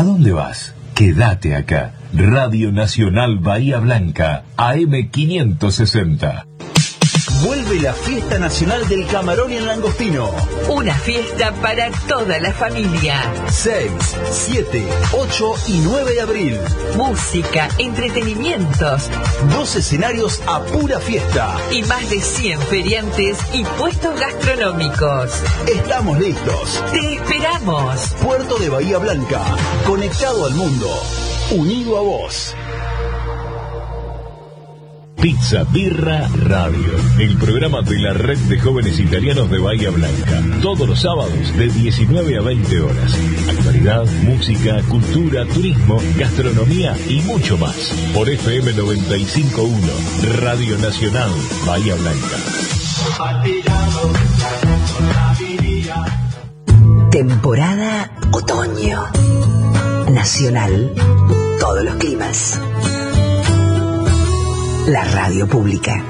¿A dónde vas? Quédate acá. Radio Nacional Bahía Blanca, AM560. Vuelve la Fiesta Nacional del Camarón y el Langostino. Una fiesta para toda la familia. 6, 7, 8 y 9 de abril. Música, entretenimientos. Dos escenarios a pura fiesta. Y más de 100 feriantes y puestos gastronómicos. Estamos listos. Te esperamos. Puerto de Bahía Blanca. Conectado al mundo. Unido a vos. Pizza Birra Radio, el programa de la red de jóvenes italianos de Bahía Blanca. Todos los sábados de 19 a 20 horas. Actualidad, música, cultura, turismo, gastronomía y mucho más. Por FM 951, Radio Nacional Bahía Blanca. Temporada otoño. Nacional. Todos los climas. La radio pública.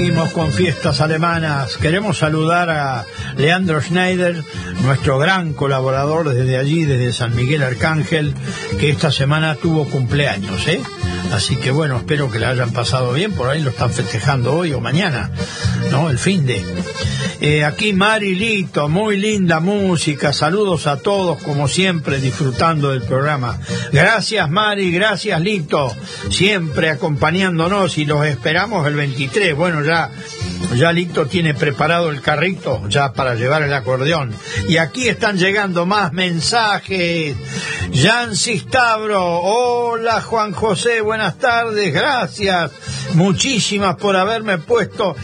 Seguimos con fiestas alemanas. Queremos saludar a Leandro Schneider, nuestro gran colaborador desde allí, desde San Miguel Arcángel, que esta semana tuvo cumpleaños, ¿eh? Así que bueno, espero que la hayan pasado bien, por ahí lo están festejando hoy o mañana, ¿no? El fin de. Eh, aquí Marilito, muy linda música, saludos a todos como siempre disfrutando del programa. Gracias Mari, gracias Lito, siempre acompañándonos y los esperamos el 23. Bueno, ya Ya Lito tiene preparado el carrito ya para llevar el acordeón. Y aquí están llegando más mensajes. Jan Cistabro, hola Juan José, buenas tardes, gracias. Muchísimas por haberme puesto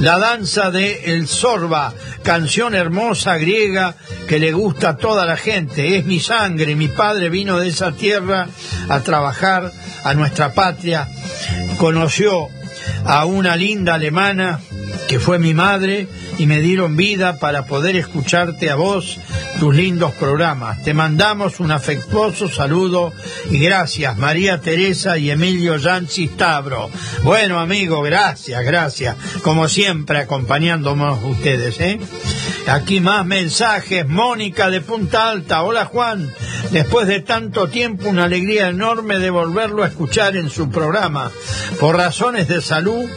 la danza de El Sorba, canción hermosa griega que le gusta a toda la gente. Es mi sangre, mi padre vino de esa tierra a trabajar a nuestra patria. Conoció a una linda alemana que fue mi madre y me dieron vida para poder escucharte a vos, tus lindos programas. Te mandamos un afectuoso saludo y gracias María Teresa y Emilio Yancy Tabro. Bueno amigo, gracias, gracias. Como siempre acompañándonos ustedes, ¿eh? Aquí más mensajes. Mónica de Punta Alta. Hola Juan. Después de tanto tiempo, una alegría enorme de volverlo a escuchar en su programa. Por razones de salud,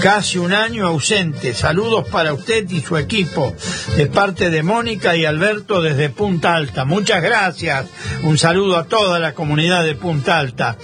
casi un año ausente. Saludos para usted y su equipo. De parte de Mónica y Alberto desde Punta Alta. Muchas gracias. Un saludo a toda la comunidad de Punta Alta.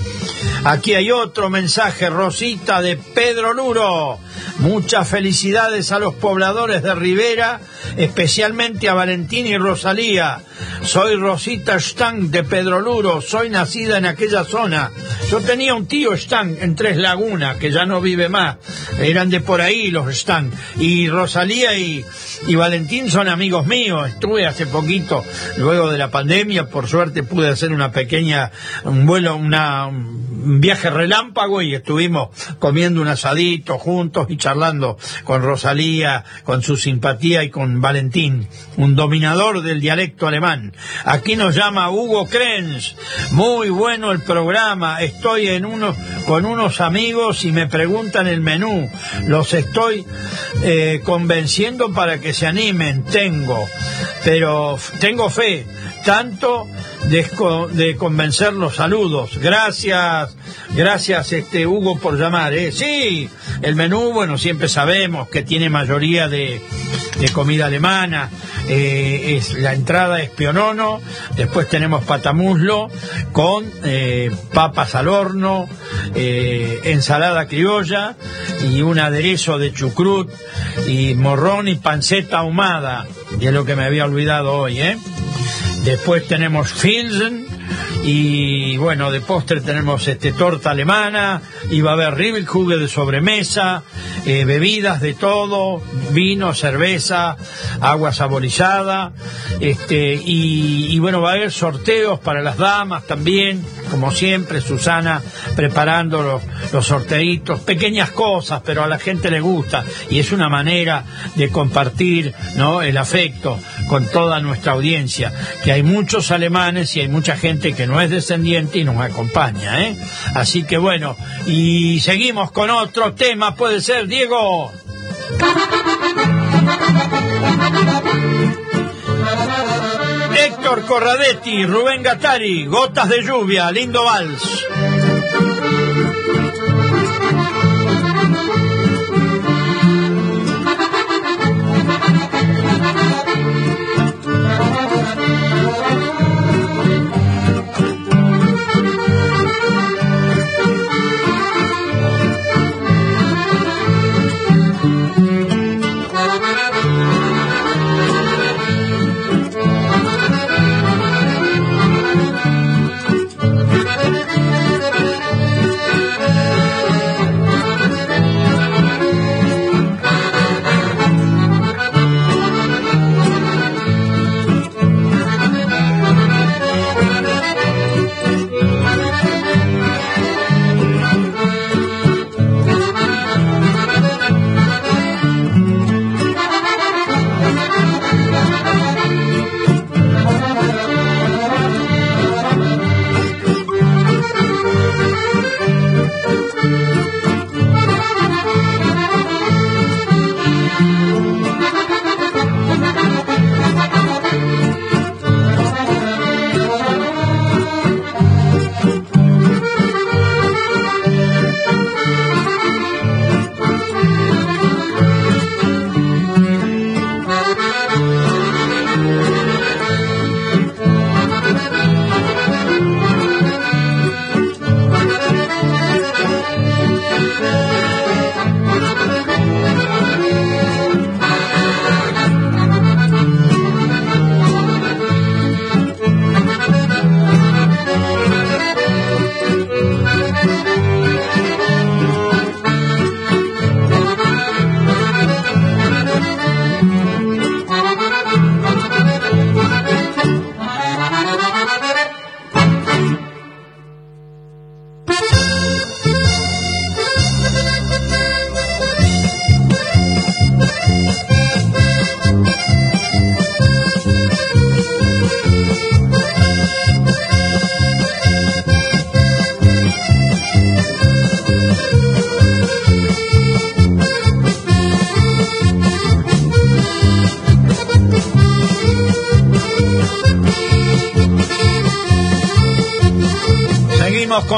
Aquí hay otro mensaje, Rosita de Pedro Luro. Muchas felicidades a los pobladores de Rivera, especialmente a Valentín y Rosalía. Soy Rosita Stang de Pedro Luro, soy nacida en aquella zona. Yo tenía un tío Stang en Tres Lagunas, que ya no vive más. Eran de por ahí los Stang. Y Rosalía y, y Valentín son amigos míos. Estuve hace poquito, luego de la pandemia, por suerte pude hacer una pequeña, un vuelo, una, un viaje relámpago y estuvimos comiendo un asadito juntos y charlando con Rosalía, con su simpatía y con Valentín, un dominador del dialecto alemán. Aquí nos llama Hugo Krenz. Muy bueno el programa. Estoy en con unos amigos y me preguntan el menú. Los estoy eh, convenciendo para que se animen. Tengo, pero tengo fe. Tanto de, de convencer los saludos. Gracias, gracias este Hugo por llamar. ¿eh? Sí, el menú, bueno, siempre sabemos que tiene mayoría de, comida alemana. Eh, es la entrada es pionono, después tenemos patamuslo con eh, papas al horno, eh, ensalada criolla y un aderezo de chucrut y morrón y panceta ahumada, y es lo que me había olvidado hoy, ¿eh? Después tenemos Filsen y bueno, de postre tenemos este torta alemana y va a haber Riebelkuge de sobremesa, eh, bebidas de todo, vino, cerveza, agua saborizada, este y, y bueno, va a haber sorteos para las damas también, como siempre, Susana preparando los, los sorteitos, pequeñas cosas, pero a la gente le gusta y es una manera de compartir ¿no? el afecto con toda nuestra audiencia, que hay muchos alemanes y hay mucha gente que no es descendiente y nos acompaña, ¿eh? Así que bueno, y seguimos con otro tema, puede ser, Diego. Héctor Corradetti, Rubén Gattari, Gotas de Lluvia, lindo vals.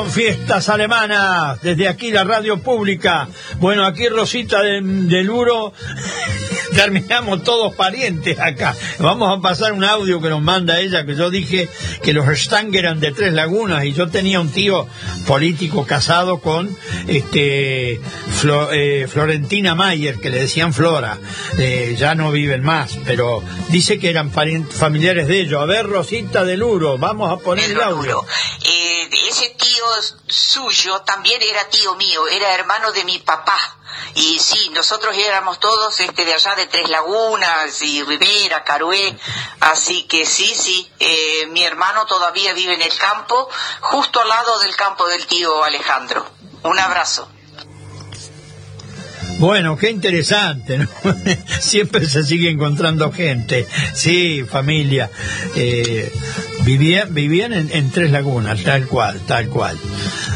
Fiestas alemanas, desde aquí la radio pública. Bueno, aquí Rosita de, del Uro, terminamos todos parientes acá. Vamos a pasar un audio que nos manda ella, que yo dije que los Stang eran de Tres Lagunas y yo tenía un tío político casado con este Flo- eh, Florentina Mayer, que le decían Flora. Eh, ya no viven más, pero dice que eran familiares de ellos. A ver, Rosita del Uro, vamos a poner el audio. Eh, ese tío suyo también era tío mío, era hermano de mi papá. Y sí, nosotros éramos todos este, de allá de Tres Lagunas y Rivera, Carué. Así que sí, sí, eh, mi hermano todavía vive en el campo, justo al lado del campo del tío Alejandro. Un abrazo. Bueno, qué interesante, ¿no? Siempre se sigue encontrando gente. Sí, familia. Eh, vivían vivían en, Tres Lagunas, tal cual, tal cual.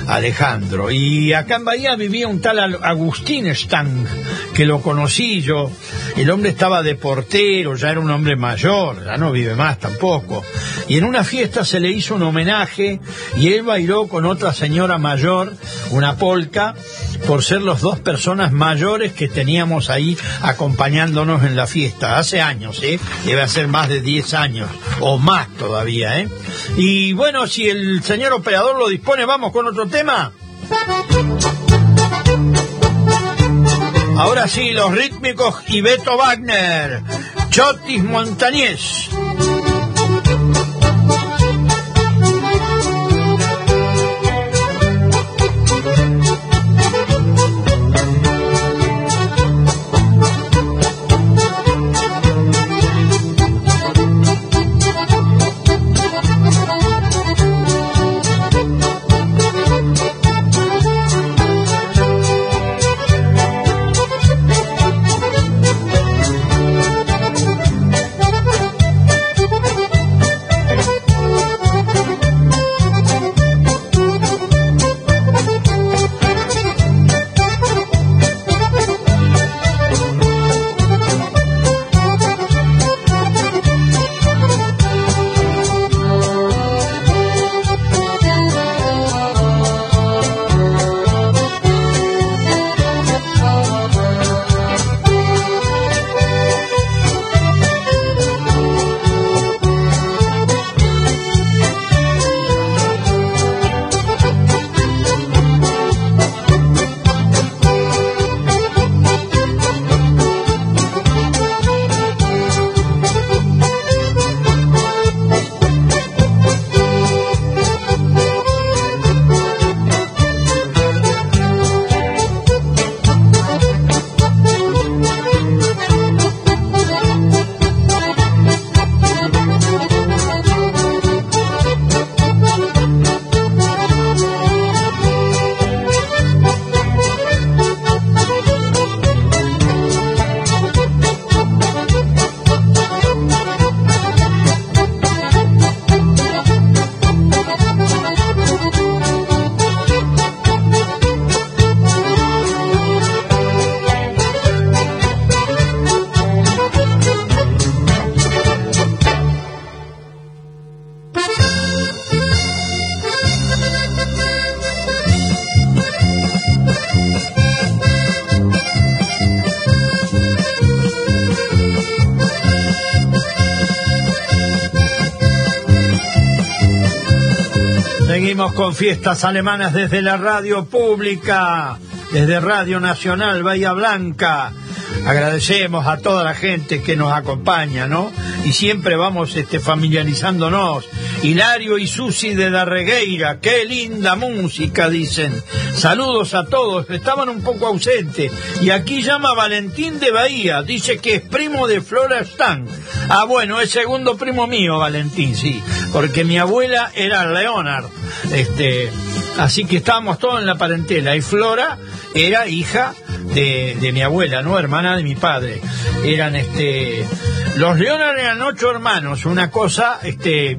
Alejandro. Y acá en Bahía vivía un tal Al- Agustín Stang, que lo conocí yo. El hombre estaba de portero, ya era un hombre mayor, ya no vive más tampoco. Y en una fiesta se le hizo un homenaje y él bailó con otra señora mayor, una polca, por ser los dos personas mayores que teníamos ahí acompañándonos en la fiesta. Hace años, ¿eh? Debe ser más de 10 años, o más todavía, ¿eh? Y bueno, si el señor operador lo dispone, vamos con otro tema. Ahora sí, los rítmicos y Beto Wagner, Chotis Montañés. Con fiestas alemanas desde la radio pública, desde Radio Nacional Bahía Blanca. Agradecemos a toda la gente que nos acompaña, ¿no? Y siempre vamos este, familiarizándonos. Hilario y Susi de la Regueira, qué linda música, dicen. Saludos a todos, estaban un poco ausentes. Y aquí llama Valentín de Bahía, dice que es primo de Flora Stan. Ah, bueno, es segundo primo mío, Valentín, sí, porque mi abuela era Leonard. Este, así que estábamos todos en la parentela. Y Flora era hija de, de mi abuela, ¿no? Hermana de mi padre. Eran este. Los Leonard eran ocho hermanos, una cosa este,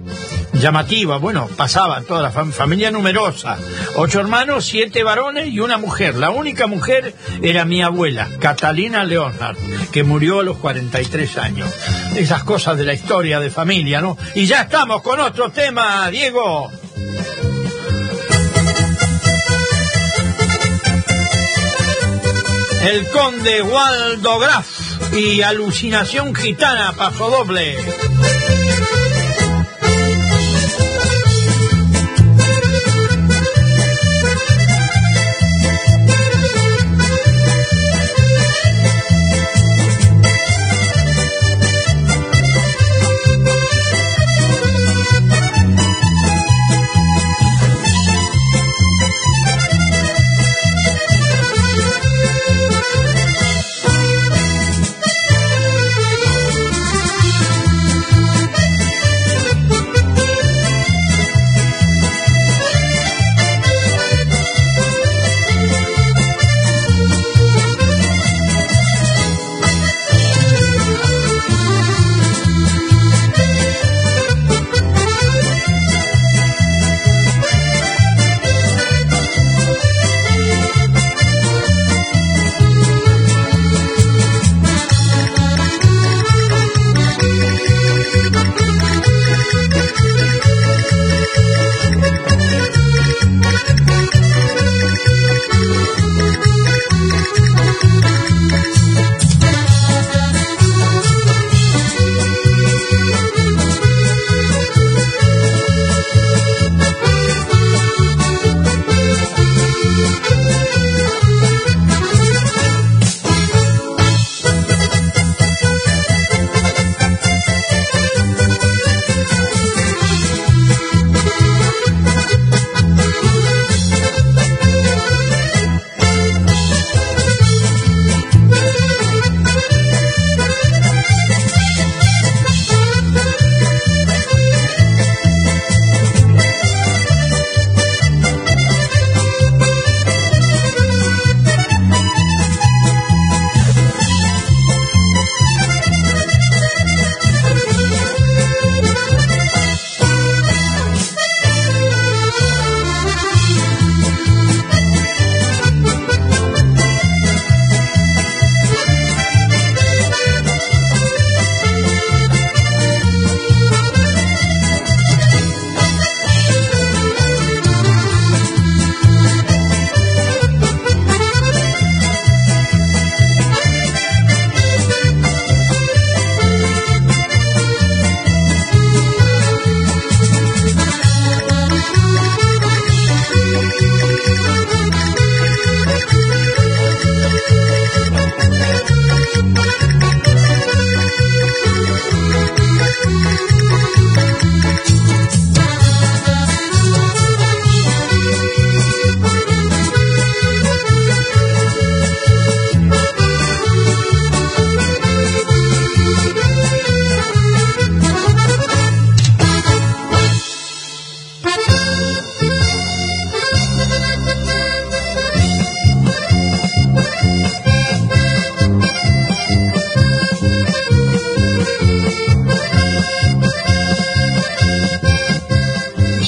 llamativa. Bueno, pasaban toda la fam- familia numerosa. Ocho hermanos, siete varones y una mujer. La única mujer era mi abuela, Catalina Leonard, que murió a los 43 años. Esas cosas de la historia de familia, ¿no? Y ya estamos con otro tema, Diego. El conde Waldo Graf y Alucinación Gitana, paso doble.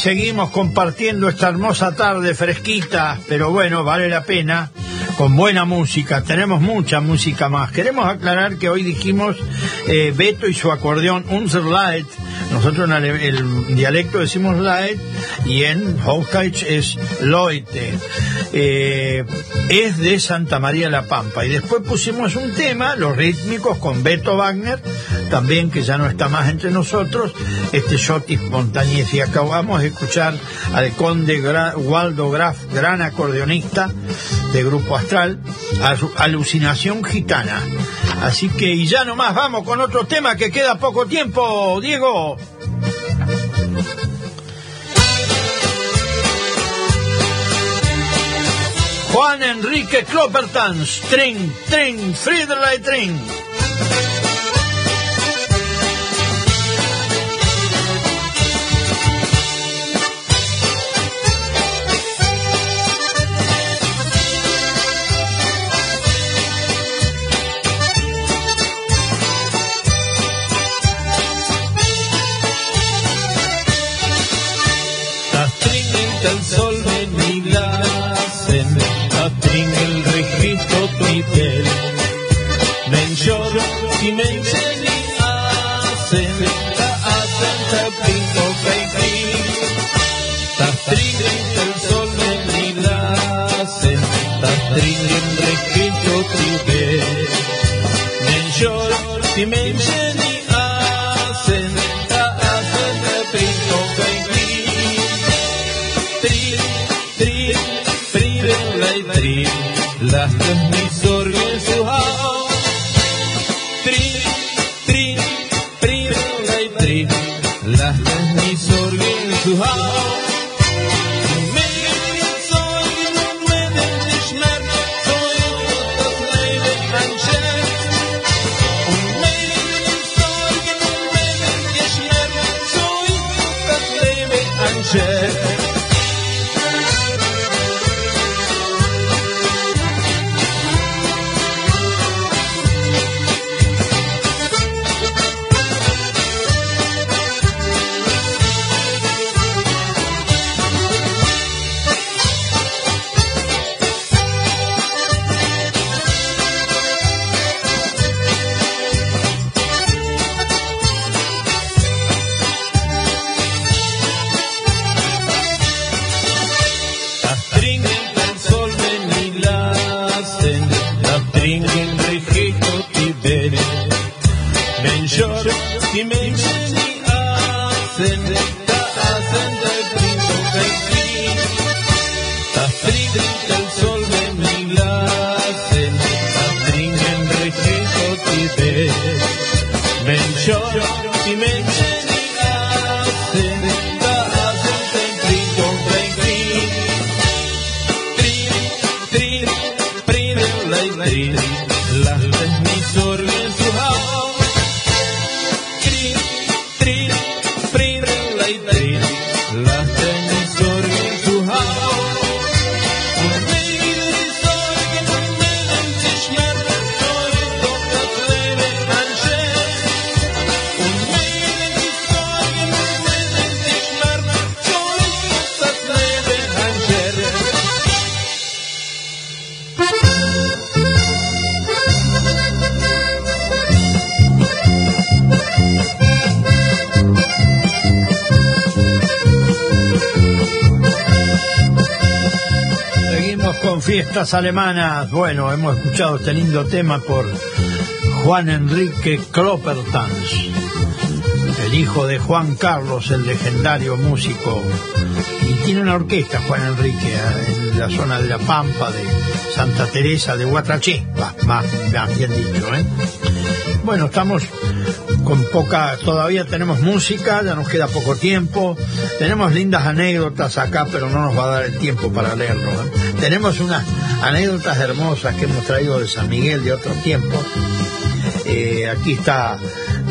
Seguimos compartiendo esta hermosa tarde fresquita, pero bueno, vale la pena, con buena música. Tenemos mucha música más. Queremos aclarar que hoy dijimos eh, Beto y su acordeón Unser Light. Nosotros en el, dialecto decimos Light y en Hochdeutsch es Leute. Eh, es de Santa María la Pampa. Y después pusimos un tema, los rítmicos, con Beto Wagner, también que ya no está más entre nosotros, este Jotis Montañez. Y acabamos de escuchar al conde Gra Waldo Graf, gran acordeonista de Grupo Astral, alucinación gitana. Así que, y ya nomás vamos con otro tema que queda poco tiempo, Diego. Juan Enrique Kloppertan, String, String, Friederlei String. Sure, he me alemanas. Bueno, hemos escuchado este lindo tema por Juan Enrique Kloppertanz, el hijo de Juan Carlos, el legendario músico. Y tiene una orquesta, Juan Enrique, eh, en la zona de La Pampa, de Santa Teresa, de más bien dicho. ¿eh? Bueno, estamos con poca, todavía tenemos música, ya nos queda poco tiempo, tenemos lindas anécdotas acá, pero no nos va a dar el tiempo para leerlo. ¿eh? Tenemos unas anécdotas hermosas que hemos traído de San Miguel de otros tiempos. Eh, aquí está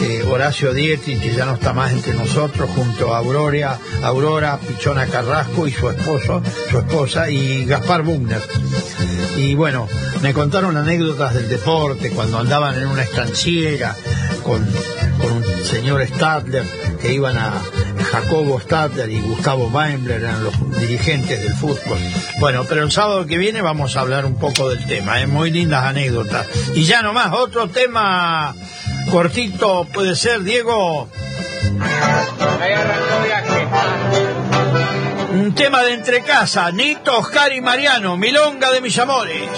eh, Horacio Dietrich, que ya no está más entre nosotros, junto a Aurora, Aurora Pichona Carrasco y su esposo, su esposa, y Gaspar Bugner. Y bueno, me contaron anécdotas del deporte, cuando andaban en una estanciera con, con un señor Stadler, que iban a Jacobo Stadler y Gustavo Weimler, eran los dirigentes del fútbol. Bueno, pero el sábado que viene vamos a hablar un poco del tema, ¿eh? muy lindas anécdotas. Y ya nomás, otro tema cortito puede ser, Diego. Un tema de entre casa, Nito, Oscar y Mariano, Milonga de mis amores.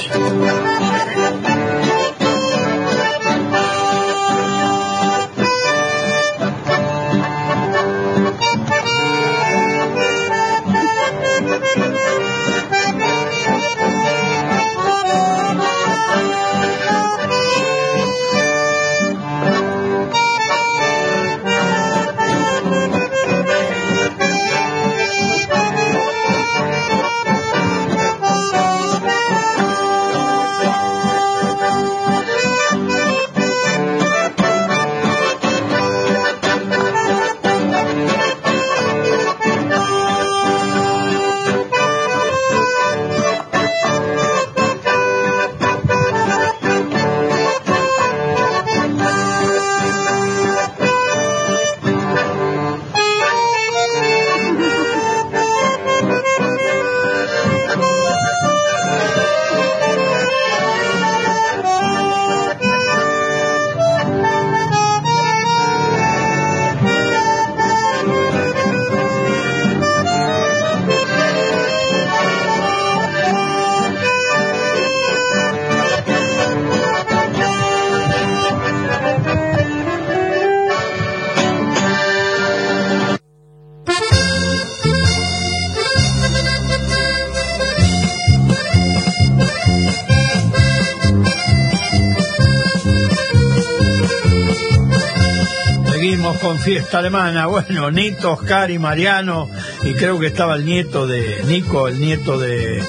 Fiesta alemana. Bueno, Nito, Oscar y Mariano, y creo que estaba el nieto de Nico, el nieto de,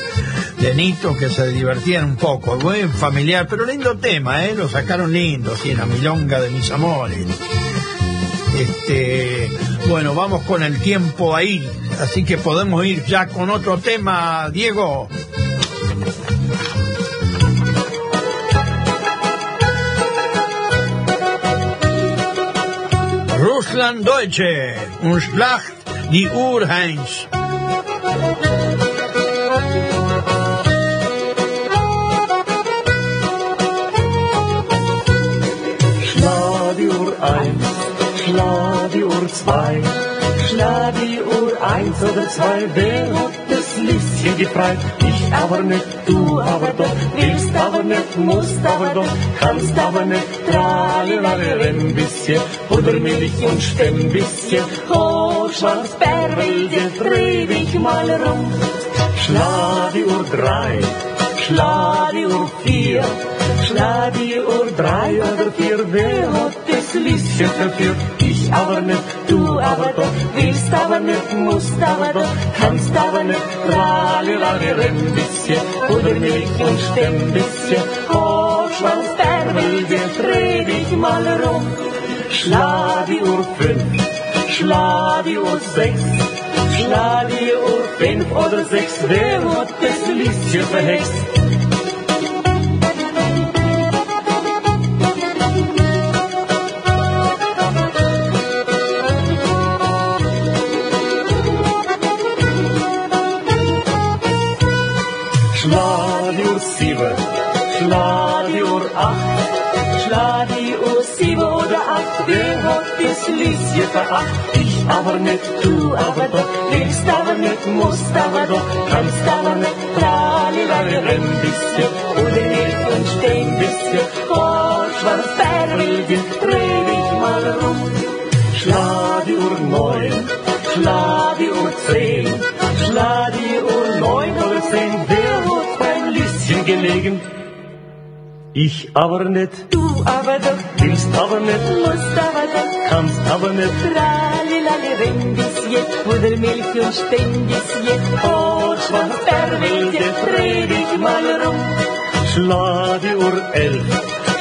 de Nito, que se divertían un poco. Buen familiar, pero lindo tema, ¿eh? Lo sacaron lindo, sí, la milonga de mis amores. Este, bueno, vamos con el tiempo ahí, así que podemos ir ya con otro tema, Diego. Russland Deutsche und Schlacht die Urheins. Schlag die Uhr eins, schlag die Uhr zwei, schlag die Uhr eins oder zwei, wer hat das Lieschen gefreit? Ich aber nicht, du aber doch, Vilstavnet, Mustavdo, Kamstavnet, Tralilalilem bisschen, Pudermilch und Stemmbisschen, Hochschwarzbärwilde, trieb ich mal rum. Schladi Uhr drei, Schladi Uhr vier, Schladi Uhr drei oder vier, wer hat das Lieschen dafür? Ich aber nicht, du aber doch, willst aber nicht, musst aber doch, kannst aber nicht, tralilalilem bisschen. Bisschen, oder Milch und Stemm bisschen, oh, schwarz Bärwälde, dreh dich mal rum, schlag die Uhr fünf, schlag die Uhr sechs, schlag die Uhr fünf oder sechs, wer hat das Lieschen verhext? Lieschen veracht? Ich aber nicht, du aber doch, willst aber nicht, musst aber doch, kannst aber nicht, tralalala, ein bisschen, oder Milch und stehen bisschen, oh, schwarz Bärwilge, dreh dich mal rum. Schlag die Uhr neun, schlag die Uhr zehn, schlag die Uhr neun oder zehn, wer hat beim Lieschen gelegen? Ich aber nicht, du aber doch, willst aber nicht, musst aber doch, kannst aber nicht, tralalala, ein bisschen, oder Milch und stehen bisschen, oh, schwarz Bärwilge, dreh dich mal rum. Schlag die Uhr elf,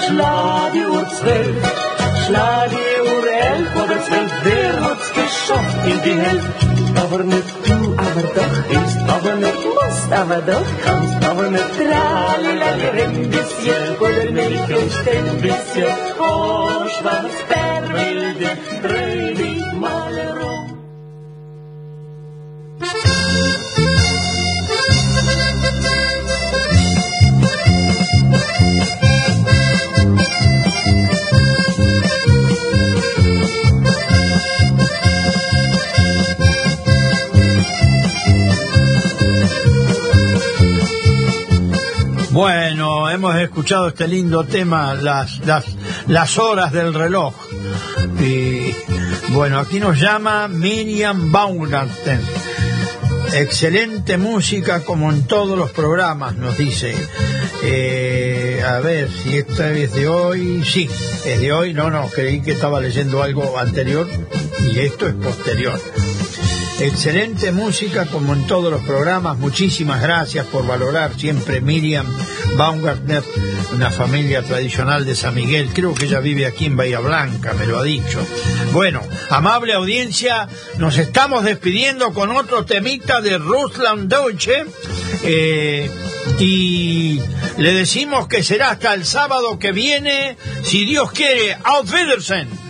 schlag die Uhr zwölf, schlag die Uhr elf oder zwölf, wer hat's geschafft in die Hälfte? Aber nicht du, aber doch, willst aber nicht, musst aber doch, kannst aber nicht, tralalala, ein bisschen, oh, schwarz dich Bueno, hemos escuchado este lindo tema, las, las, las horas del reloj. Y bueno, aquí nos llama Miriam Baumgarten. Excelente música como en todos los programas, nos dice. Eh, a ver si esta es de hoy. Sí, es de hoy. No, no, creí que estaba leyendo algo anterior y esto es posterior. Excelente música como en todos los programas. Muchísimas gracias por valorar siempre Miriam Baumgartner, una familia tradicional de San Miguel. Creo que ella vive aquí en Bahía Blanca, me lo ha dicho. Bueno, amable audiencia, nos estamos despidiendo con otro temita de Russland Deutsche. eh, y le decimos que será hasta el sábado que viene, si Dios quiere. Auf Wiedersehen.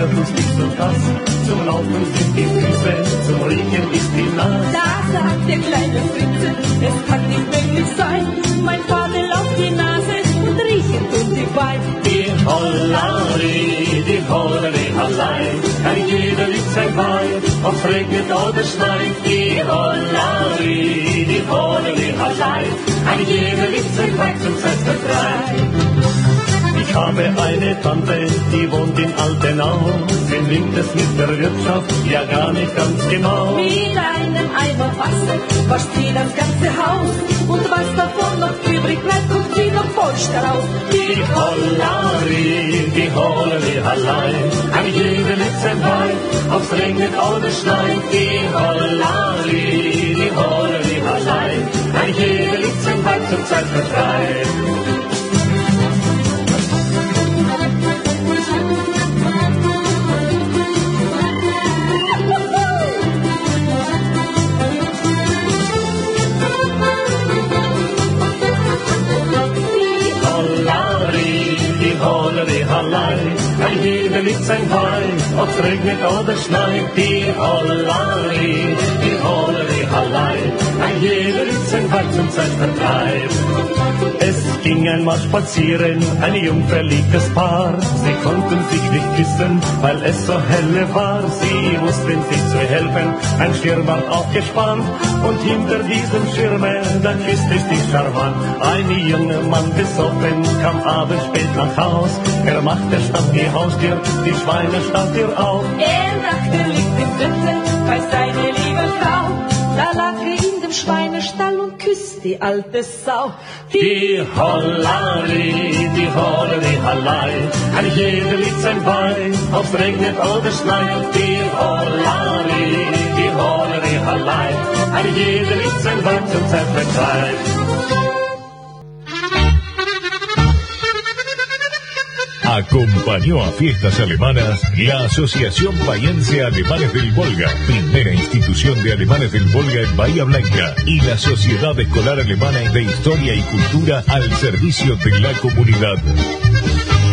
Uns nicht so das. Zum Laufen sind die Füße, zum Riechen ist die Nase. Da sagt der kleine Fritze, es kann nicht möglich sein. Mein Vater lauft die Nase und riechen tun die Beine. Die Hollari, die Hollari allein. Ein jeder liebt sein Bein, ob regnet oder schneit. Die Hollari, die Hollari allein. Ein jeder liebt sein Bein zum Fest frei. Ich habe eine Tante, die wohnt in Altenau. Nimmt es mit der Wirtschaft ja gar nicht ganz genau. Mit einem Eimer Wasser wascht sie das ganze Haus. Und was davon noch übrig bleibt, kommt sie noch feucht daraus. Die Hollari, die Hollari allein, an jede Litze Wein, ob's regnet oder schneit. Die Hollari, die Hollari allein, an jede Litze Wein zum Zeitvertreib. Hollari, die allein, ein jeder liebt sein Wein, ob es regnet oder schneit, die allein, die allein, allein. An jede Litze Wein zum Zeitvertreib. Es ging einmal spazieren, ein jungverliebtes Paar. Sie konnten sich nicht küssen, weil es so helle war. Sie wussten sich zu helfen, ein Schirm war aufgespannt. Und hinter diesem Schirme, da küsste sich charmant. Ein junger Mann besoffen, kam abends spät nach Haus. Er machte statt die Haustür, die Schweine stand ihr auf. Er dachte, liegt im Gürtel bei seiner lieben Frau. Da lag dem Schweinestall und küsst die alte Sau. Die Hollari, die Hollari Hallei, an jeder liegt sein Bein, ob's regnet oder schneit. Die Hollari, die Hollari Hallei, an jeder liegt sein Bein zum Zeitvertreib. Acompañó a fiestas alemanas la Asociación Bahiense Alemanes del Volga, primera institución de alemanes del Volga en Bahía Blanca, y la Sociedad Escolar Alemana de Historia y Cultura al servicio de la comunidad.